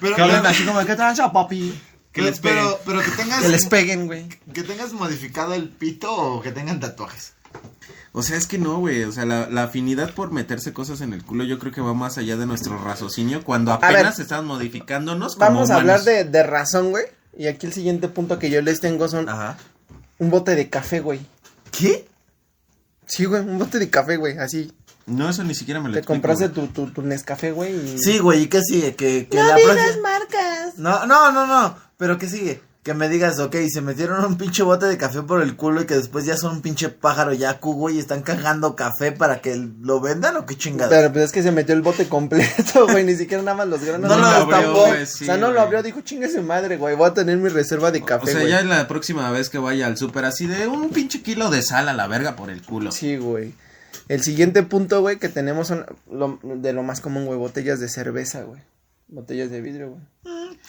pero, Que hablen así como, ¿qué tranza, papi? Que les peguen. pero, pero que tengas. Que les peguen, güey. que tengas modificado el pito o que tengan tatuajes. O sea, es que no, güey. O sea, la, la afinidad por meterse cosas en el culo yo creo que va más allá de nuestro raciocinio cuando ver. apenas estamos modificándonos como Vamos a hablar de, de razón, güey. Y aquí el siguiente punto que yo les tengo son Ajá. un bote de café, güey. ¿Qué? Sí, güey, un bote de café, güey, así. No, eso ni siquiera me lo Te explico, compraste güey. tu, tu, tu Nescafé, güey. y- Sí, güey, ¿y qué sigue? Que, que No la digas próxima- marcas. No, no, no, no, pero ¿qué sigue? Que me digas, ok, se metieron un pinche bote de café por el culo y que después ya son un pinche pájaro yaku, güey, y están cagando café para que lo vendan o qué chingada. Pero pues es que se metió el bote completo, güey, ni siquiera nada más los granos. No lo destapó. abrió, güey, sí, o sea, no lo abrió, dijo, chingue su madre, güey, voy a tener mi reserva de café, O sea, güey. ya la próxima vez que vaya al súper así de un pinche kilo de sal a la verga por el culo. Sí, güey. El siguiente punto, güey, que tenemos son lo- de lo más común, güey, botellas de cerveza, güey. Botellas de vidrio, güey.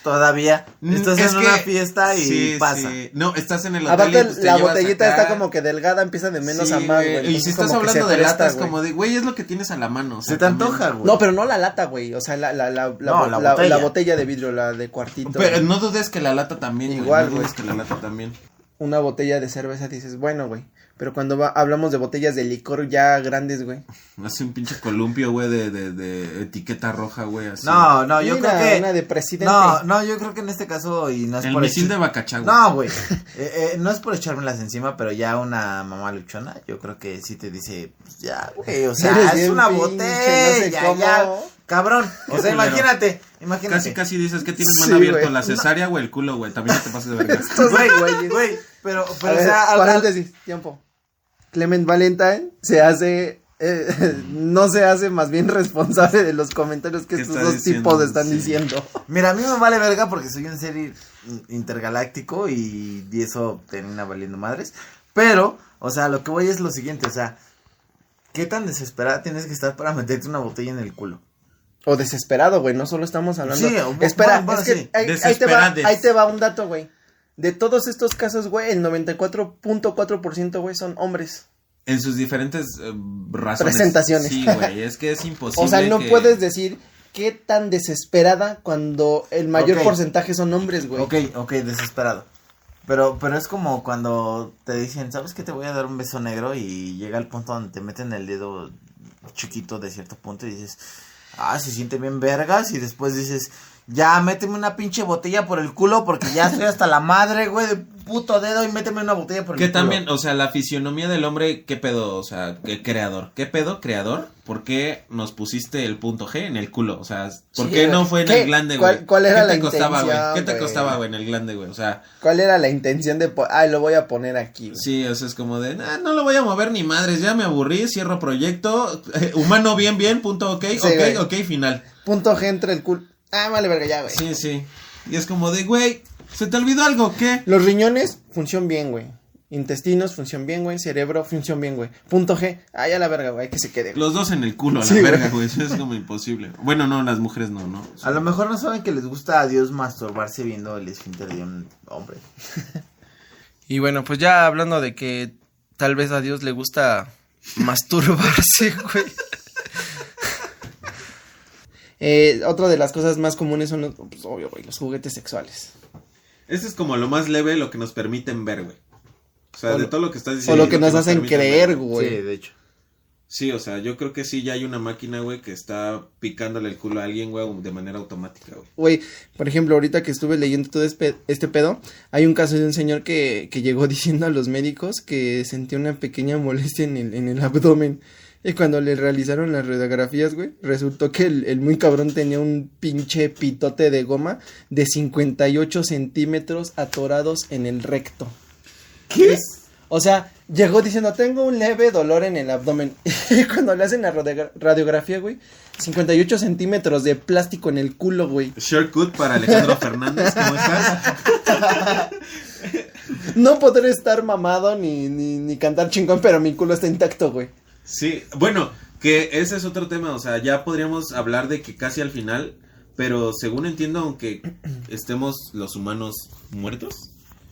Todavía Mm, estás es en que- una fiesta y Sí, pasa. sí. No, estás en el hotel. y Aparte, pues te la botellita acá. está como que delgada, empieza de menos Sí, a más, güey. Y si estás como que hablando de presta, latas, güey. como de, güey, es lo que tienes a la mano. o sea, Se te antoja, güey. No, pero no la lata, güey. O sea, la, la, la, la, No, la la- botella. la botella de vidrio, la de cuartito. Pero güey. no dudes que la lata también. güey, Igual, No dudes güey. que la lata también. Una botella de cerveza dices, bueno, güey. Pero cuando va, hablamos de botellas de licor ya grandes, güey. Hace un pinche columpio, güey, de, de, de etiqueta roja, güey, así. No, no, yo Mira, creo que... Una de presidente. No, no, yo creo que en este caso, y no es El por misil echar- de Bacachagua. No, güey. Eh, eh, no es por echármelas encima, pero ya una mamá luchona, yo creo que sí te dice, pues ya, güey, o sea, Eres es una pinche, botella, no sé cómo. ya, cabrón. O sea, imagínate, imagínate. Casi, casi dices que tienes Sí, mano abierto güey. la cesárea, güey, el culo, güey. También no te pases de verga. Güey, güey, güey, pero, pero, o sea, al- paréntesis, tiempo. Clement Valentine se hace, eh, no se hace más bien responsable de los comentarios que ¿Qué estos dos diciendo? tipos están Sí. diciendo. mira, a mí me vale verga porque soy un ser intergaláctico y, y eso termina valiendo madres, pero, o sea, lo que voy es lo siguiente, o sea, ¿qué tan desesperada tienes que estar para meterte una botella en el culo? O desesperado, güey, no solo estamos hablando. Sí, o- Espera, bueno, bueno, es que sí. ahí, ahí te va, ahí te va un dato, güey. De todos estos casos, güey, el 94.4%, güey, son hombres. En sus diferentes eh, razones. Presentaciones. Sí, güey, es que es imposible. O sea, no que- puedes decir qué tan desesperada cuando el mayor porcentaje son hombres, güey. Ok, ok, desesperado. Pero, pero es como cuando te dicen, ¿sabes que te voy a dar un beso negro? Y llega el punto donde te meten el dedo chiquito de cierto punto y dices, ah, se siente bien vergas. Y después dices, ya, méteme una pinche botella por el culo porque ya estoy hasta la madre, güey, de puto dedo y méteme una botella por el Que culo. también, o sea, la fisionomía del hombre, ¿qué pedo? O sea, ¿qué creador? ¿Qué pedo, creador? ¿Por qué nos pusiste el punto G en el culo? O sea, ¿por Sí, qué no fue en el glande, ¿Cuál- güey? cuál era ¿Qué la te costaba, güey? ¿Qué te costaba, güey, en el glande, güey? O sea, ¿Cuál era la intención de, ay, lo voy a poner aquí? güey? sí, o sea, es como de, "Ah, no lo voy a mover ni madres, ya me aburrí, cierro proyecto, eh, humano bien, bien, punto ok, ok, güey. ok, final. Punto G entre el culo. Ah, vale, verga, ya, güey. Sí, sí. Y es como de, güey, ¿se te olvidó algo? ¿Qué? Los riñones, función bien, güey. Intestinos, función bien, güey. Cerebro, función bien, güey. Punto G. Ah, ya la verga, güey, que se quede. güey. Los dos en el culo, a la Sí, güey. verga, güey. Eso es como imposible. Bueno, no, las mujeres no, ¿no? A lo mejor no saben que les gusta a Dios masturbarse viendo el esfínter de un hombre. Y bueno, pues ya hablando de que tal vez a Dios le gusta masturbarse, güey. Eh, otra de las cosas más comunes son los, pues, obvio, güey, los juguetes sexuales. Este es como lo más leve, lo que nos permiten ver, güey. O sea, O de lo- todo lo que estás O diciendo. lo que nos hacen creer, ver. güey. Sí, de hecho. Sí, o sea, yo creo que sí, ya hay una máquina, güey, que está picándole el culo a alguien, güey, de manera automática, güey. Güey, por ejemplo, ahorita que estuve leyendo todo este, este pedo, hay un caso de un señor que, que llegó diciendo a los médicos que sentía una pequeña molestia en el, en el abdomen. Y cuando le realizaron las radiografías, güey, resultó que el, el muy cabrón tenía un pinche pitote de goma de 58 centímetros atorados en el recto. ¿Qué? O sea, llegó diciendo, tengo un leve dolor en el abdomen. Y cuando le hacen la radiogra- radiografía, güey, 58 centímetros de plástico en el culo, güey. Shortcut para Alejandro Fernández, ¿cómo estás? No podré estar mamado ni, ni, ni cantar chingón, pero mi culo está intacto, güey. Sí, bueno, que ese es otro tema, o sea, ya podríamos hablar de que casi al final, pero según entiendo, aunque estemos los humanos muertos,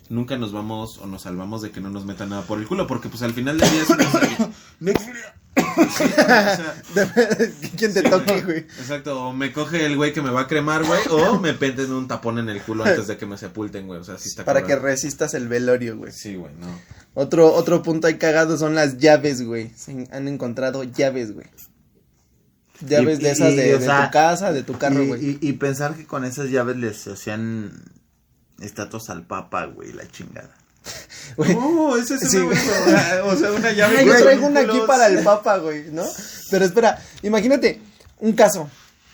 nunca nos vamos o nos salvamos de que no nos metan nada por el culo, porque pues al final del día Sí, o sea, ¿Quién te toque, güey? exacto, o me coge el güey que me va a cremar, güey, o me penden un tapón en el culo antes de que me sepulten, güey. O sea, sí está Para que resistas el velorio, güey. Sí, güey, no. Otro, otro punto ahí cagado son las llaves, güey. Se han encontrado llaves, güey. Llaves Y- de esas y, de, o de sea, tu casa, de tu carro, y, güey. y- y pensar que con esas llaves les hacían estatuas al papa, güey, la chingada. Güey. No, ese es Sí, una, güey. o sea, una llave. Ay, yo traigo una aquí para el papa, güey, ¿no? Pero espera, imagínate, un caso,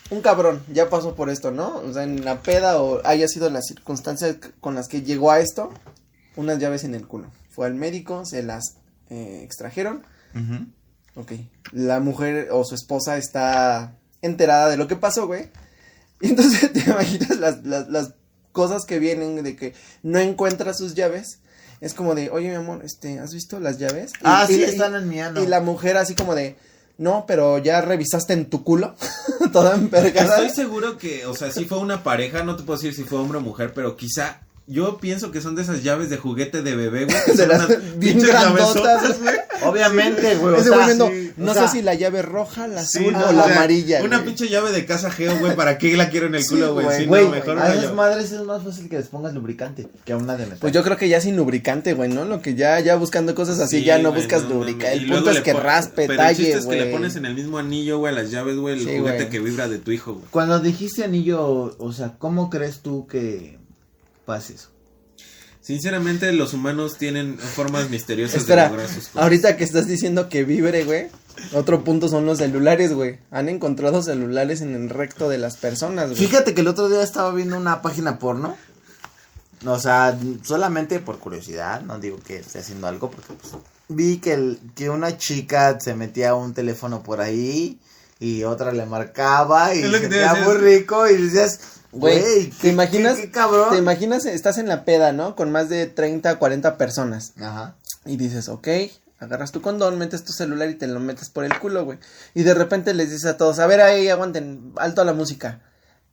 un cabrón, ya pasó por esto, ¿no? O sea, en la peda o haya sido las circunstancias con las que llegó a esto, unas llaves en el culo. Fue al médico, se las eh, extrajeron, ok. La mujer o su esposa está enterada de lo que pasó, güey. Y entonces te imaginas las, las, las cosas que vienen de que no encuentra sus llaves. Es como de, oye, mi amor, este, ¿has visto las llaves? Y- Ah, y- sí, y- están en mi ano. Y la mujer así como de, no, pero ya revisaste en tu culo. Toda empergada. Estoy seguro que, o sea, si fue una pareja, no te puedo decir si fue hombre o mujer, pero quizá yo pienso que son de esas llaves de juguete de bebé, güey. que De son las unas bien grandotas, güey. Obviamente, güey. sí, no o sé si la llave roja, la Sí, azul no, o la o sea, amarilla. Una güey. pinche llave de casa geo, güey, ¿para qué la quiero en el Sí, culo, güey? güey. Sí, no, Güey, mejor a esas llave. madres es más fácil que les pongas lubricante que a una de metal. Pues yo creo que ya sin lubricante, güey, ¿no? Lo que ya, ya buscando cosas así, Sí, ya no güey, buscas no, lubricante. El punto es que raspe, Pero el talle, es que le pones en el mismo anillo, güey, a las llaves, güey, el juguete que vibra de tu hijo, güey. Cuando dijiste anillo, o sea, ¿cómo crees tú que pase eso? Sinceramente, los humanos tienen formas misteriosas Espera, de lograr sus cosas. ahorita que estás diciendo que vibre, güey. Otro punto son los celulares, güey. Han encontrado celulares en el recto de las personas, güey. Fíjate que el otro día estaba viendo una página porno. O sea, solamente por curiosidad, no digo que esté haciendo algo, porque pues, vi que, el, que una chica se metía un teléfono por ahí y otra le marcaba y Es lo que se muy rico y decías, Güey, ¿te ¿qué- imaginas? qué- qué cabrón? Te imaginas, estás en la peda, ¿no? Con más de 30, 40 personas. Ajá. Y dices, ok, agarras tu condón, metes tu celular y te lo metes por el culo, güey. Y de repente les dices a todos, a ver ahí, aguanten, alto a la música.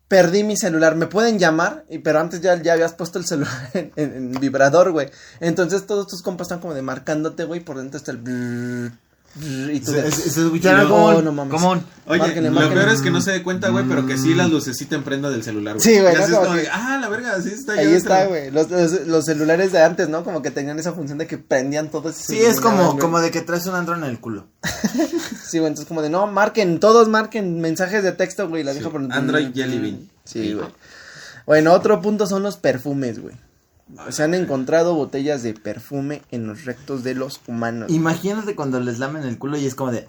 Perdí mi celular, ¿me pueden llamar? Y pero antes ya, ya habías puesto el celular en, en- en vibrador, güey. Entonces todos tus compas están como de marcándote, güey, por dentro está el... brrr, y tú de... Se, se- se escucharon No, no mames. Oye, Márquenle, lo márquenle. peor es que no se dé cuenta, güey, pero que sí las lucecitas prenda del celular, güey. Sí, güey, ¿no? así es Como que- ah, la verga, así está. Ahí ya está, güey. Los, los, los celulares de antes, ¿no? Como que tenían esa función de que prendían todo. Sí, es como, como de que traes un andro en el culo. Sí, güey, entonces como de, no, marquen, todos marquen mensajes de texto, güey, la Sí, por... Android Jelly Bean. Sí, güey. Bueno, otro punto son los perfumes, güey. Se han encontrado botellas de perfume en los rectos de los humanos. Imagínate cuando les lamen el culo y es como de...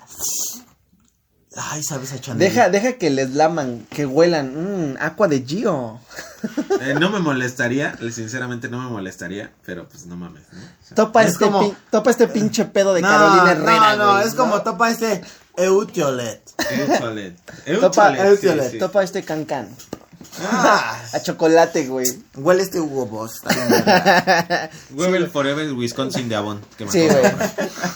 Ay, sabes a Chanel. Deja, deja que les laman, que huelan, mmm, agua de Gio. Eh, no me molestaría, sinceramente no me molestaría, pero pues no mames, ¿no? O sea, Topa, Es este, como- pin- topa este pinche pedo de no, Carolina Herrera, No, no, güey, es como topa este Eutiolet. Eutiolet. Topa, Eutiolet, sí, Eutiolet, sí. topa este cancan. Ah, A chocolate, güey. huele este Hugo Boss. verga. Huevel Forever Wisconsin de Avon. que me Sí, güey.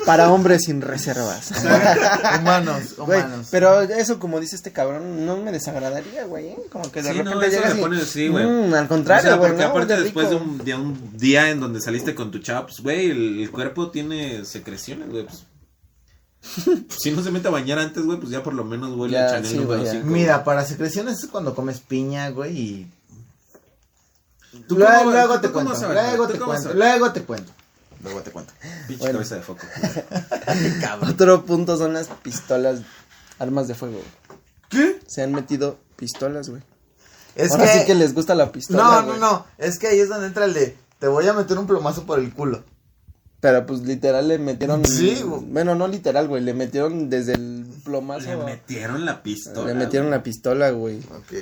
Para hombres sin reservas. humanos, Güey, humanos. pero eso, como dice este cabrón, no me desagradaría, güey. ¿eh? Como que de Sí, repente no, llegas le y, pone- sí, güey. "Mm, al O contrario, sea, güey, porque ¿no? aparte Huele después de rico". un, de un día en donde saliste con tu chava, pues, güey, el, el cuerpo tiene secreciones, güey, pues. si no se mete a bañar antes, güey, pues ya por lo menos huele Ya, a Chanel sí, número güey, ya. 5. Mira, para secreciones es cuando comes piña, güey, y... ¿Tú luego, cómo- luego tú te cuento, luego te ¿Tú cómo cuento, luego te cuento. Luego te cuento. Pinche Bueno. cabeza de foco. Otro punto son las pistolas, armas de fuego. ¿Qué? Se han metido pistolas, güey. Es Ahora que... sí que les gusta la pistola, No, no, güey. no, es que ahí es donde entra el de... Te voy a meter un plomazo por el culo. Pero pues literal le metieron. Sí, güey. Bueno, no literal, güey. Le metieron desde el plomazo. Le metieron la pistola. Le metieron la pistola, güey. Ok.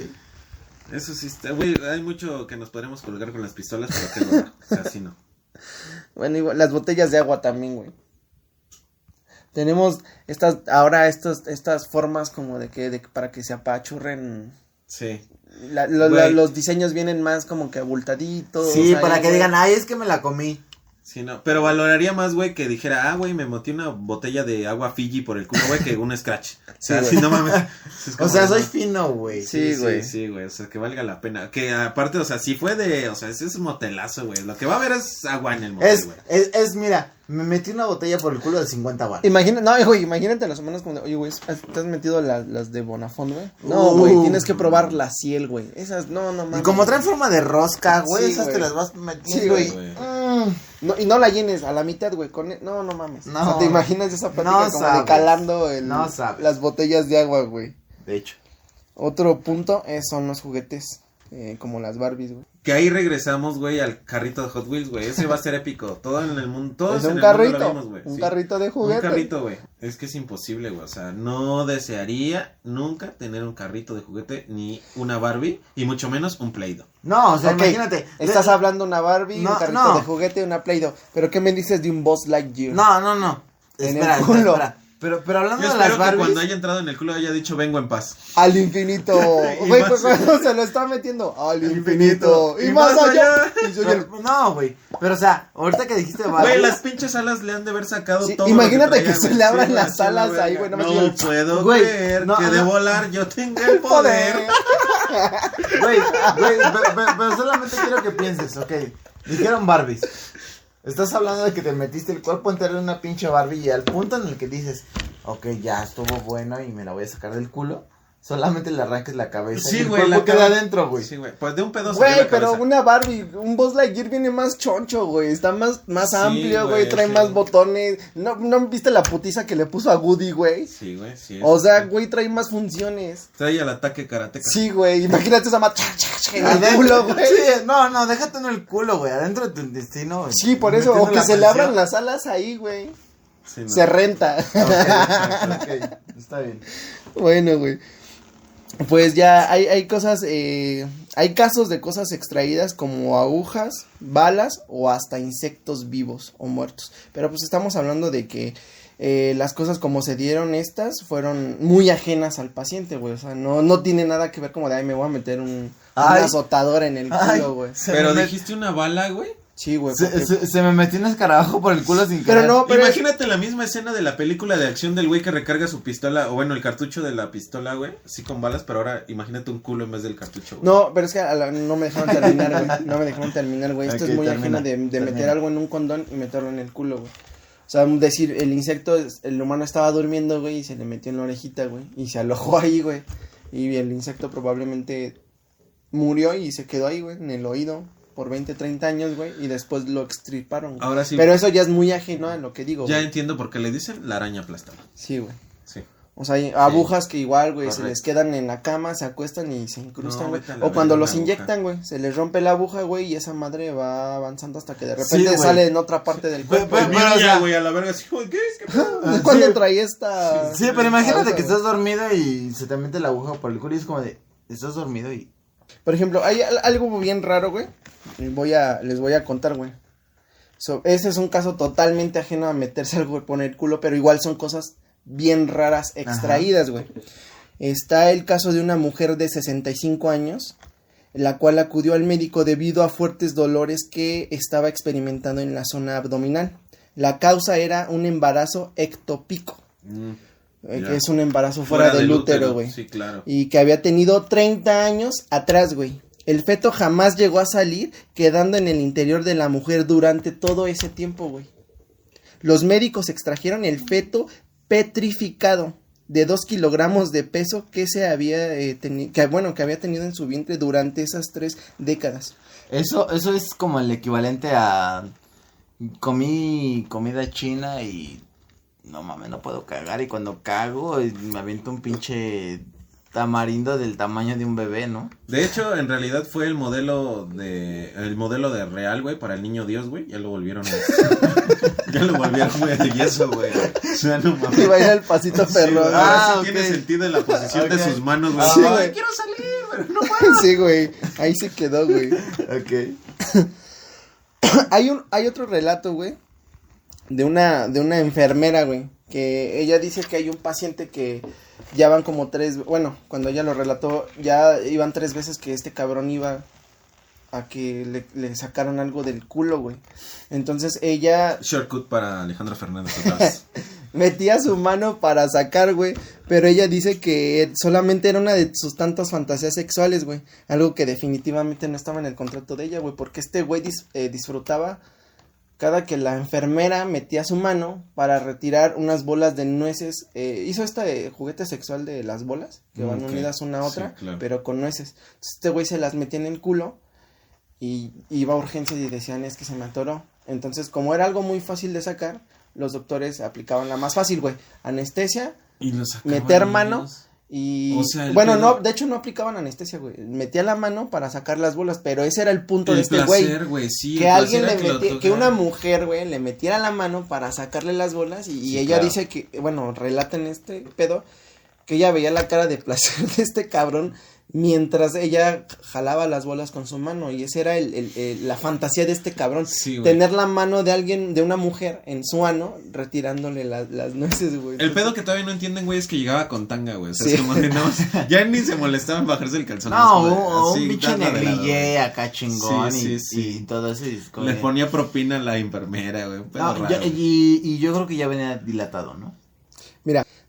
Eso sí está, güey, hay mucho que nos podremos colgar con las pistolas, pero qué no. O sea, sí no. Bueno, igual, las botellas de agua también, güey. Tenemos estas, ahora estos, estas formas como de que, de que para que se apachurren. Sí. La- lo- Güey. la- los diseños vienen más como que abultaditos. Sí, ahí, para que güey. digan, ay, es que me la comí. Sí, no, pero valoraría más, güey, que dijera, ah, güey, me metí una botella de agua Fiji por el culo, güey, que un scratch. O sea, Sí, no mames. Es O sea, de, soy no. fino, güey. Sí, güey. Sí, sí, güey, o sea, que valga la pena. Que aparte, o sea, si fue de, o sea, ese es un motelazo, güey. Lo que va a haber es agua en el motel, Es, güey. es, es, mira, me metí una botella por el culo de 50 baros. Imagina, no, güey, imagínate las semanas cuando, oye, güey, ¿te has metido la- las de Bonafont, güey? No, Uh. güey, tienes que probar la ciel, güey. Esas, no, no mames. Y como traen forma de rosca, güey, Sí, esas güey. te las vas Sí, metiendo güey. y... güey. Mm. No, y no la llenes a la mitad, güey, con, e- no, no mames. No. O sea, te imaginas esa plática No como sabes. de calando el- No las botellas de agua, güey. De hecho. Otro punto es, son los juguetes, eh, como las Barbies, güey. Que ahí regresamos, güey, al carrito de Hot Wheels, güey. Ese va a ser épico. Todo en el mundo, todos Es en un el mundo carrito, lo vimos, güey. un Sí. carrito de Un juguete. carrito, güey. Es que es imposible, güey. O sea, no desearía nunca tener un carrito de juguete ni una Barbie y mucho menos un Play-Doh. No, o sea, imagínate. Estás de- hablando una Barbie, No, un carrito no. de juguete, una Play-Doh. Pero ¿qué me dices de un Buzz Lightyear? No, no, no. En el Espera, espera, culo. espera. Pero, pero hablando Yo de espero las que Barbies... cuando haya entrado en el culo haya dicho vengo en paz. Al infinito. Güey, pues cuando se lo está metiendo. Al infinito. Y, más allá. Y soy el- Pero- no, güey. Pero, o sea, ahorita que dijiste Güey, Barbies... las pinches alas le han de haber sacado Sí, todo. imagínate que traía, se güey. le abran Sí, las güey, sí, alas güey. ahí, güey, No digo, puedo Güey, creer no, que no. de volar yo tenga el poder. Güey, güey, pe- pe- pero solamente quiero que pienses, ok. Dijeron Barbies. Estás hablando de que te metiste el cuerpo entero en una pinche Barbie y al punto en el que dices, ok, ya estuvo bueno y me la voy a sacar del culo. Solamente le arranques la cabeza. y Sí, el güey, cuerpo la queda adentro, güey. Sí, güey. Pues de un pedo Güey, pero cabeza. una Barbie, un Buzz Lightyear viene más choncho, güey. Está más, más Sí, amplio, güey. Trae sí. más botones. ¿No, ¿No viste la putiza que le puso a Woody, güey? Sí, güey, sí. O sea, güey, trae más funciones. Trae al ataque karateca. Sí, güey. Imagínate esa más en el culo, güey. Sí, no, no, déjate en el culo, güey. Adentro de tu intestino. güey. Sí, por eso. O que se le abran las alas ahí, güey. Sí, no. Se renta. Ok, ok, está bien. Bueno, güey. Pues ya hay, hay cosas, eh, hay casos de cosas extraídas como agujas, balas o hasta insectos vivos o muertos. Pero pues estamos hablando de que eh, las cosas como se dieron estas fueron muy ajenas al paciente, güey. O sea, no, no tiene nada que ver como de, ay, me voy a meter un, Ay. una azotadora en el culo, güey. Pero me dijiste una bala, güey. Sí, güey. Se, porque- se- se me metió un escarabajo por el culo sin Pero querer. no, pero es- Imagínate la misma escena de la película de acción del güey que recarga su pistola, o bueno, el cartucho de la pistola, güey, así con balas, pero ahora imagínate un culo en vez del cartucho, güey. No, pero es que a la- no me dejaron terminar, güey. No me dejaron terminar, güey. Esto es muy termina, ajeno de, de meter algo en un condón y meterlo en el culo, güey. O sea, decir, el insecto, el humano estaba durmiendo, güey, y se le metió en la orejita, güey. Y se alojó ahí, güey. Y el insecto probablemente murió y se quedó ahí, güey, en el oído por 20, 30 años, güey. Y después lo extirparon. güey. Ahora sí, Pero eso ya es muy ajeno a lo que digo, ya güey. entiendo por qué le dicen la araña aplastada. Sí, güey. Sí. O sea, hay agujas que igual, güey, se les quedan en la cama, se acuestan y se incrustan, güey. o cuando los inyectan, güey, se les rompe la aguja, güey, y esa madre va avanzando hasta que de repente sale en otra parte del cuerpo. pero- o sea- güey, a la verga, así, güey, ¿qué? ¿Qué pedo? Ah, ¿Cuándo sí. traía esta? Sí, pero imagínate aguja, que estás dormido y se te mete la aguja por el culo y es como de, estás dormido y... Por ejemplo, hay al- algo bien raro, güey. Voy a, les voy a contar, güey. So, ese es un caso totalmente ajeno a meterse algo por el culo, pero igual son cosas bien raras extraídas, güey. Está el caso de una mujer de 65 años, la cual acudió al médico debido a fuertes dolores que estaba experimentando en la zona abdominal. La causa era un embarazo ectópico, Mm, eh, que es un embarazo fuera, del útero, güey Sí, claro. y que había tenido 30 años atrás, güey. El feto jamás llegó a salir, quedando en el interior de la mujer durante todo ese tiempo, güey. Los médicos extrajeron el feto petrificado de 2 kilogramos de peso que se había eh, teni- que bueno que había tenido en su vientre durante esas tres décadas. Eso, eso es como el equivalente a... Comí comida china y... No mames, no puedo cagar y cuando cago me aviento un pinche tamarindo del tamaño de un bebé, ¿no? De hecho, en realidad fue el modelo de el modelo de real, güey, para el niño Dios, güey. Ya lo volvieron. ya lo volvieron muy de yeso, güey. O sea, no mames. Y va a ir al pasito Sí, perro. güey, güey. ahora Ah, sí tiene sentido en la posición de sus manos, güey. Sí, Ay, güey. quiero salir, güey. No puedo. Sí, güey. Ahí se quedó, güey. Ok. hay un hay otro relato, güey, de una de una enfermera, güey, que ella dice que hay un paciente que ya van como tres, bueno, cuando ella lo relató, ya iban tres veces que este cabrón iba a que le, le sacaran algo del culo, güey. Entonces ella Shortcut para Alejandro Fernández metía su mano para sacar, güey, pero ella dice que solamente era una de sus tantas fantasías sexuales, güey, algo que definitivamente no estaba en el contrato de ella, güey, porque este güey dis- eh, disfrutaba cada que la enfermera metía su mano para retirar unas bolas de nueces, eh, hizo este juguete sexual de las bolas, que van unidas una a sí, otra, claro. pero con nueces. Entonces este güey se las metía en el culo y iba a urgencia y decían es que se me atoró. Entonces, como era algo muy fácil de sacar, los doctores aplicaban la más fácil, güey, anestesia Y Meter mano. Y O sea, el bueno, pedo- no, de hecho no aplicaban anestesia, güey. Metía la mano para sacar las bolas, pero ese era el punto de este güey. placer, güey, sí. Que alguien le que que una mujer, güey, le metiera la mano para sacarle las bolas y, y Sí, ella claro. dice que, bueno, relata en este pedo que ella veía la cara de placer de este cabrón mientras ella jalaba las bolas con su mano y esa era el, el- el- la fantasía de este cabrón. Sí, tener la mano de alguien, de una mujer en su ano retirándole la- las nueces, güey. El pedo que todavía no entienden, güey, es que llegaba con tanga, güey. O sea, Sí. es como que no, ya ni se molestaba en bajarse el calzón. No, un, un así, lado, negligé güey. acá chingón Sí, y, sí, sí. y todo eso. y es como Le ponía propina a la enfermera, güey. un pedo No, y, y yo creo que ya venía dilatado, ¿no?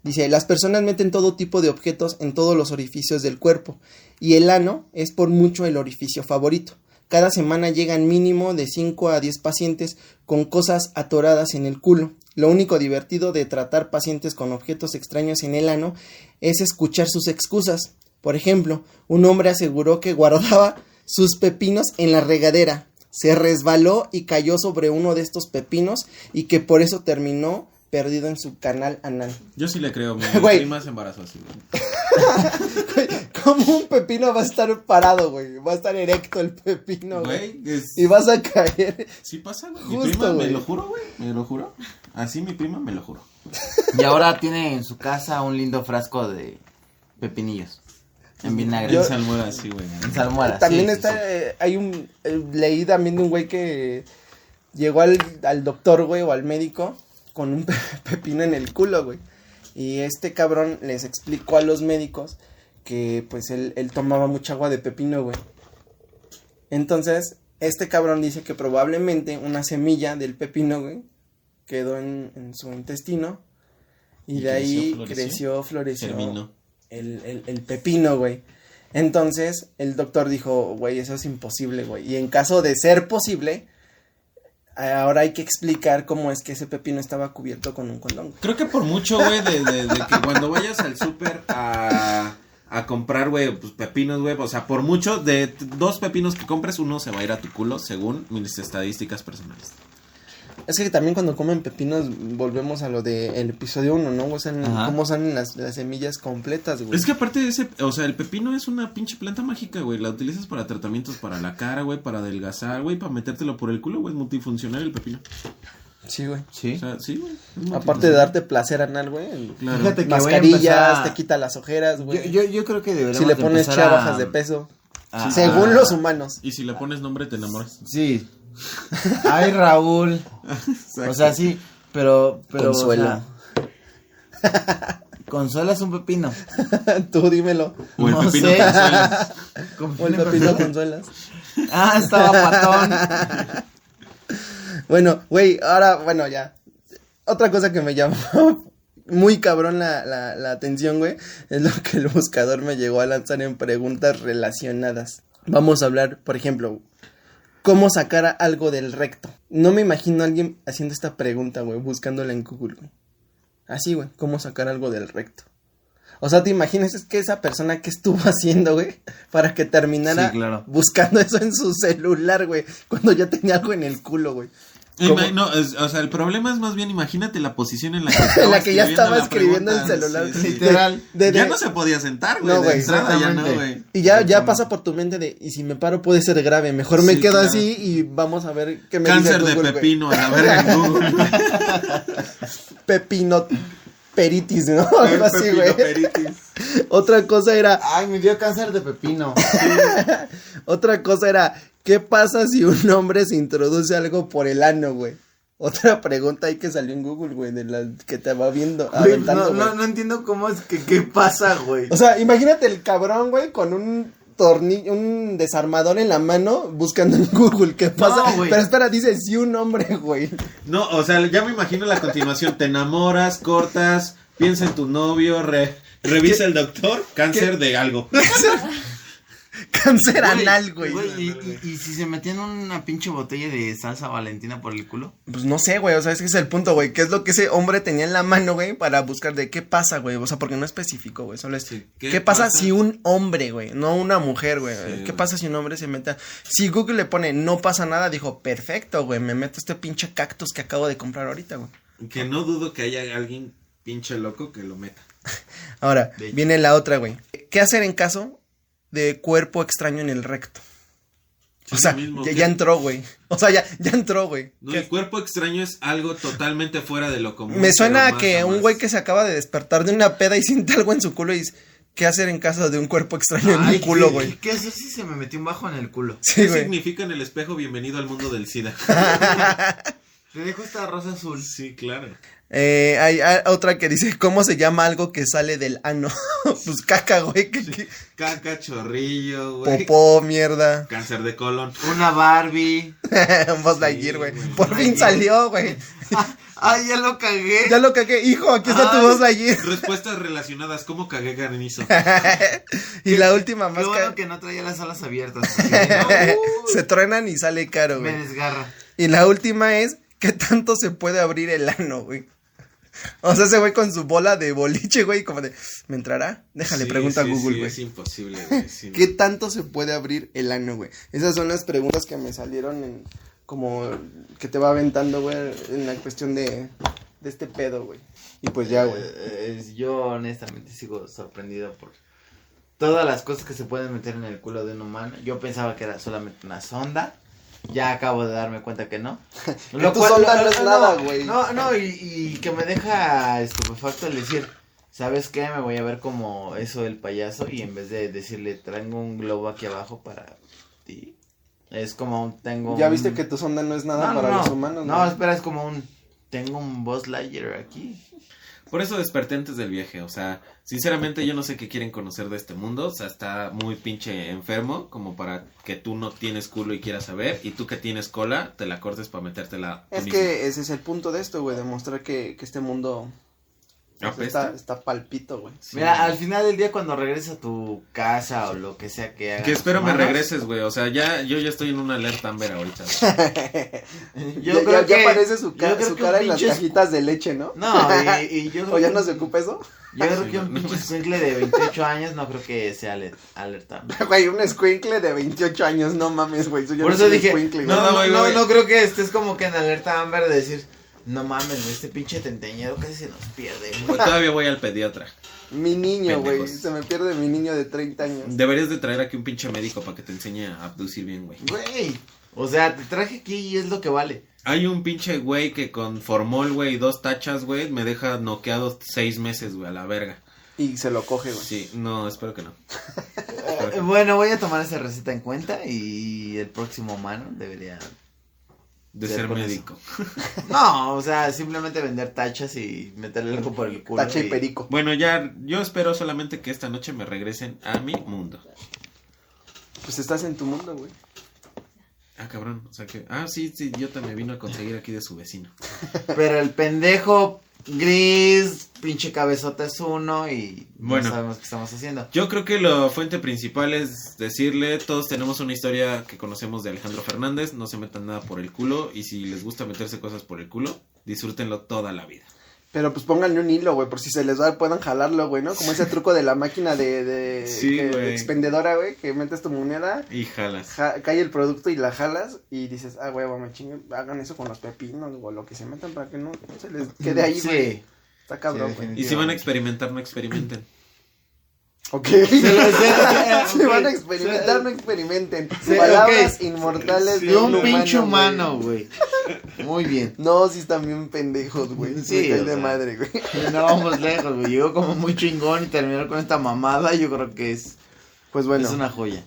Dice, las personas meten todo tipo de objetos en todos los orificios del cuerpo y el ano es por mucho el orificio favorito. Cada semana llegan mínimo de 5 a 10 pacientes con cosas atoradas en el culo. Lo único divertido de tratar pacientes con objetos extraños en el ano es escuchar sus excusas. Por ejemplo, un hombre aseguró que guardaba sus pepinos en la regadera. Se resbaló y cayó sobre uno de estos pepinos y que por eso terminó perdido en su canal anal. Yo sí le creo, mi Güey. prima se embarazó así, güey. ¿Cómo un pepino va a estar parado, güey? Va a estar erecto el pepino, güey. Güey, es... Y vas a caer. Sí pasa, güey. Mi prima güey. me lo juro, güey. Me lo juro. Así mi prima me lo juro. Y ahora tiene en su casa un lindo frasco de pepinillos. En vinagre. Yo- En salmuera, así, güey. En salmuera. También sí, está, sí, sí. eh, hay un, eh, leí también de un güey que llegó al, al doctor, güey, o al médico con un pe- pepino en el culo, güey. Y este cabrón les explicó a los médicos que pues él, él tomaba mucha agua de pepino, güey. Entonces, este cabrón dice que probablemente una semilla del pepino, güey, quedó en, en su intestino. Y, Y de ahí creció, floreció. el, el pepino, güey. Entonces, el doctor dijo, güey, eso es imposible, güey. Y en caso de ser posible, ahora hay que explicar cómo es que ese pepino estaba cubierto con un condón. Creo que por mucho, güey, de, de, de que cuando vayas al súper a, a comprar, güey, pues pepinos, güey, o sea, por mucho, de dos pepinos que compres, uno se va a ir a tu culo, según mis estadísticas personales. Es que también cuando comen pepinos, volvemos a lo del episodio 1, ¿no? O sea, cómo salen las, las semillas completas, güey. Es que aparte de ese, o sea, el pepino es una pinche planta mágica, güey. La utilizas para tratamientos para la cara, güey, para adelgazar, güey, para metértelo por el culo, güey. Es multifuncional el pepino. Sí, güey. Sí. O sea, sí, güey. Aparte de darte placer anal, güey. Claro. Fíjate que voy a Mascarillas, a- te quita las ojeras, Yo, güey. yo, yo creo que deberíamos si le de pones chía, a- bajas de peso. a- según a- los humanos. Y si le pones nombre, te enamoras. Sí. Ay, Raúl. O sea, sí, pero... pero Consuelo. o sea, es un pepino. Tú dímelo. O el No pepino sé. Consuelas. O el pepino consuelas. Ah, estaba patón. Bueno, güey, ahora, bueno, ya. Otra cosa que me llamó muy cabrón la, la, la atención, güey, es lo que el buscador me llegó a lanzar en preguntas relacionadas. Vamos a hablar, por ejemplo, cómo sacar algo del recto. No me imagino a alguien haciendo esta pregunta, güey, buscándola en Google, güey. Así, güey, cómo sacar algo del recto. O sea, te imaginas es que esa persona que estuvo haciendo, güey, para que terminara Sí, claro. buscando eso en su celular, güey, cuando ya tenía algo en el culo, güey. No, es- o sea, el problema es más bien, imagínate la posición en la que, En estaba la que ya estaba la escribiendo el celular. Sí, sí. Literal. De- de- Ya no se podía sentar, güey. No, güey, entrada ya no, güey. Y ya, ya pasa por tu mente de, y si me paro puede ser grave, mejor me Sí, quedo claro. así y vamos a ver qué me Cáncer dice de Google, pepino a la verga. Pepino peritis, ¿no? Algo así, Pepino güey. peritis. Otra cosa era, Ay, me dio cáncer de pepino. otra cosa era, ¿qué pasa si un hombre se introduce algo por el ano, güey? Otra pregunta ahí que salió en Google, güey, de la que te va viendo, Güey, aventando, no, güey. no, no entiendo cómo es que qué pasa, güey. O sea, imagínate el cabrón, güey, con un tornillo, un desarmador en la mano buscando en Google qué pasa. güey. Pero espera, dice sí un hombre, güey. No, o sea, ya me imagino la continuación. Te enamoras, cortas, piensa en tu novio, re- revisa el doctor, cáncer de algo. Cáncer anal, güey. y, y- y si se metían una pinche botella de salsa valentina por el culo. Pues no sé, güey, o sea, es que ese es el punto, güey. ¿Qué es lo que ese hombre tenía en la mano, güey, para buscar de qué pasa, güey? O sea, porque no especificó, güey, solo es... Sí, ¿Qué, ¿qué pasa, pasa? si un hombre, güey, no una mujer, güey? Sí, ¿Qué güey. pasa si un hombre se mete? a- Si Google le pone no pasa nada, dijo, perfecto, güey, me meto este pinche cactus que acabo de comprar ahorita, güey. Que no dudo que haya alguien pinche loco que lo meta. Ahora, viene la otra, güey. ¿Qué hacer en caso de cuerpo extraño en el recto? Sí, O sea, mismo, ya, entró, güey. O sea, ya, ya entró, güey. No, ¿Qué- el cuerpo extraño es algo totalmente fuera de lo común. Me suena a que un güey que se acaba de despertar de una peda y siente algo en su culo y dice, ¿qué hacer en caso de un cuerpo extraño en un culo, ¿qué- güey? ¿Qué hacer si se me metió un bajo en el culo? Sí, ¿Qué significa en el espejo bienvenido al mundo del SIDA? Te dejo esta rosa azul. sí, claro. Eh, hay, hay otra que dice, ¿cómo se llama algo que sale del ano? pues caca, güey. que- que- Caca, chorrillo, güey. Popó, mierda. Cáncer de colon. Una Barbie. un Buzz Lightyear, güey. güey. Por fin Lightyear. salió, güey. Ay, ya lo cagué. Ya lo cagué. Hijo, aquí está tu Ay. Buzz Lightyear. Respuestas relacionadas. ¿Cómo cagué granizo? y la última Qué más bueno ca- que no traía las alas abiertas. porque Se truenan y sale caro, no, me güey. desgarra. Y la última es, ¿qué tanto se puede abrir el ano, güey? O sea, ese güey con su bola de boliche, güey, como de, ¿me entrará? Déjale, Sí, pregunta sí, a Google, sí, güey. es imposible, güey. sí. ¿Qué tanto se puede abrir el ano, güey? Esas son las preguntas que me salieron en, como, que te va aventando, güey, en la cuestión de, de este pedo, güey. Y pues ya, güey. Eh, eh, yo honestamente sigo sorprendido por todas las cosas que se pueden meter en el culo de un humano. Yo pensaba que era solamente una sonda. Ya acabo de darme cuenta que no. tu sonda no es nada, güey. No, no, y, y que me deja estupefacto el decir, ¿sabes qué? Me voy a ver como eso el payaso y en vez de decirle, traigo un globo aquí abajo para ti. Es como un, tengo Ya un- viste que tu sonda no es nada No, no, para no. los humanos, No, güey? espera, es como un, tengo un Buzz Lightyear aquí. Por eso desperté antes del viaje, o sea, sinceramente yo no sé qué quieren conocer de este mundo, o sea, está muy pinche enfermo como para que tú no tienes culo y quieras saber, y tú que tienes cola, te la cortes para metértela. tú Es mismo. que ese es el punto de esto, güey, demostrar que, que este mundo. Está, está palpito, güey. Sí. Mira, al final del día cuando regreses a tu casa o lo que sea que hagas. Que espero me regreses, güey, o sea, ya, yo ya estoy en una alerta Amber ahorita. Yo ya, creo ya- ya que- aparece su, ca- cara en las cajitas de leche, ¿no? No, y, y yo ¿O creo ya que- no se ocupa eso? Yo creo Sí, que un no, pinche no. escuincle de 28 años no creo que sea aler- alertable. Güey, un escuincle de 28 años, no mames, güey. Por no eso soy dije, no. No, no, no, no creo que estés como que en alerta Amber de decir, no mames, güey, este pinche tenteñero casi se nos pierde. güey". Pues todavía voy al pediatra. Mi niño, güey. Se me pierde mi niño de 30 años. Deberías de traer aquí un pinche médico para que te enseñe a abducir bien, güey. Güey, o sea, te traje aquí y es lo que vale. Hay un pinche güey que con formol, güey, y dos tachas, güey, me deja noqueado seis meses, güey, a la verga. Y se lo coge, güey. Sí, no, espero que no. Eh, Bueno, voy a tomar esa receta en cuenta y el próximo humano debería... De ser médico. No, o sea, simplemente vender tachas y meterle algo por el culo. Tacha y perico. Bueno, ya, yo espero solamente que esta noche me regresen a mi mundo. Pues estás en tu mundo, güey. Ah, cabrón, o sea que... Ah, sí, sí, yo también vino a conseguir aquí de su vecino. Pero el pendejo gris, pinche cabezota es uno y Bueno. no sabemos qué estamos haciendo. Yo creo que la fuente principal es decirle, todos tenemos una historia que conocemos de Alejandro Fernández, no se metan nada por el culo y si les gusta meterse cosas por el culo, disfrútenlo toda la vida. Pero pues pónganle un hilo, güey, por si se les va, puedan jalarlo, güey, ¿no? Como ese truco de la máquina de, de, Sí, que- de expendedora, güey, que metes tu moneda, Y jalas. ja- cae el producto y la jalas y dices, ah, güey, me chingue, hagan eso con los pepinos o lo que se metan para que no se les quede ahí, Sí. güey. Está cabrón, Sí, güey. Y si van a experimentar, no experimenten. Ok. Ok. van a experimentar, no experimenten. Sí, Palabras inmortales De de un pinche humano, güey. Muy bien. No, sí están bien pendejos, güey. Sí, Sí, o de sea. madre, güey. No vamos lejos, güey. Llegó como muy chingón y terminó con esta mamada. Yo creo que es, Pues bueno, es una joya.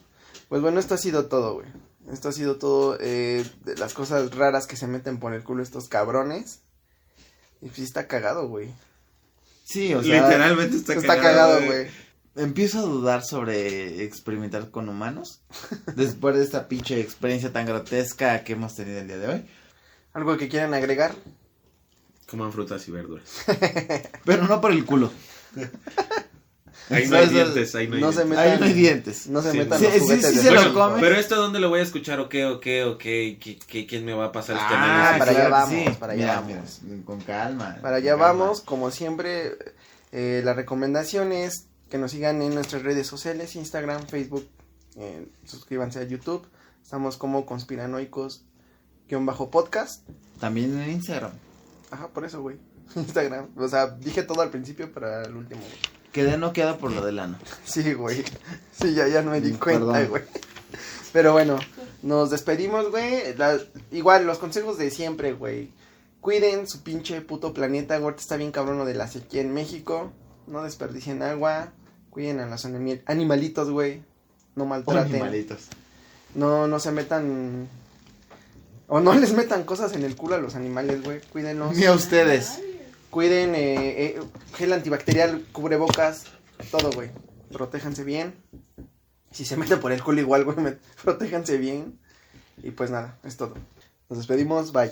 pues bueno, esto ha sido todo, güey. Esto ha sido todo eh, de las cosas raras que se meten por el culo estos cabrones. Y pues sí está cagado, güey. Sí, o sea. Literalmente está, Está, cagado, güey. Empiezo a dudar sobre experimentar con humanos. Después de esta pinche experiencia tan grotesca que hemos tenido el día de hoy. ¿Algo que quieran agregar? Coman frutas y verduras. Pero no por el culo. Ahí no hay dientes, ahí no hay no se dientes. metan- Ahí no hay dientes. No se Sí, metan sí, los sí, juguetes sí de se lo come. Pero esto dónde lo voy a escuchar, ok, ok, ok, ¿Qué- qué- qué- ¿quién me va a pasar este Ah, análisis? para allá vamos, sí. para allá Mira, vamos. mira, con calma. Para allá calma. vamos, como siempre, eh, la recomendación es que nos sigan en nuestras redes sociales, Instagram, Facebook, eh, suscríbanse a YouTube, estamos como conspiranoicos guion bajo podcast, También en Instagram. ajá, por eso, güey, Instagram, o sea, dije todo al principio para el último, güey. Quedé noqueado por lo del ano. sí, güey, sí, ya, ya no me di Mm, cuenta, güey, pero bueno, nos despedimos, güey, igual, los consejos de siempre, güey, Cuiden su pinche puto planeta. Ahorita está bien cabrón lo de la sequía en México. No desperdicien agua. Cuiden a los animalitos, güey. No maltraten. Animalitos. No, no se metan. O no les metan cosas en el culo a los animales, güey. Cuídenlos. Ni a ustedes. Cuiden eh, eh, gel antibacterial, cubrebocas. Todo, güey. Protéjanse bien. Si se meten por el culo igual, güey. Protéjanse bien. Y pues nada, es todo. Nos despedimos. Bye.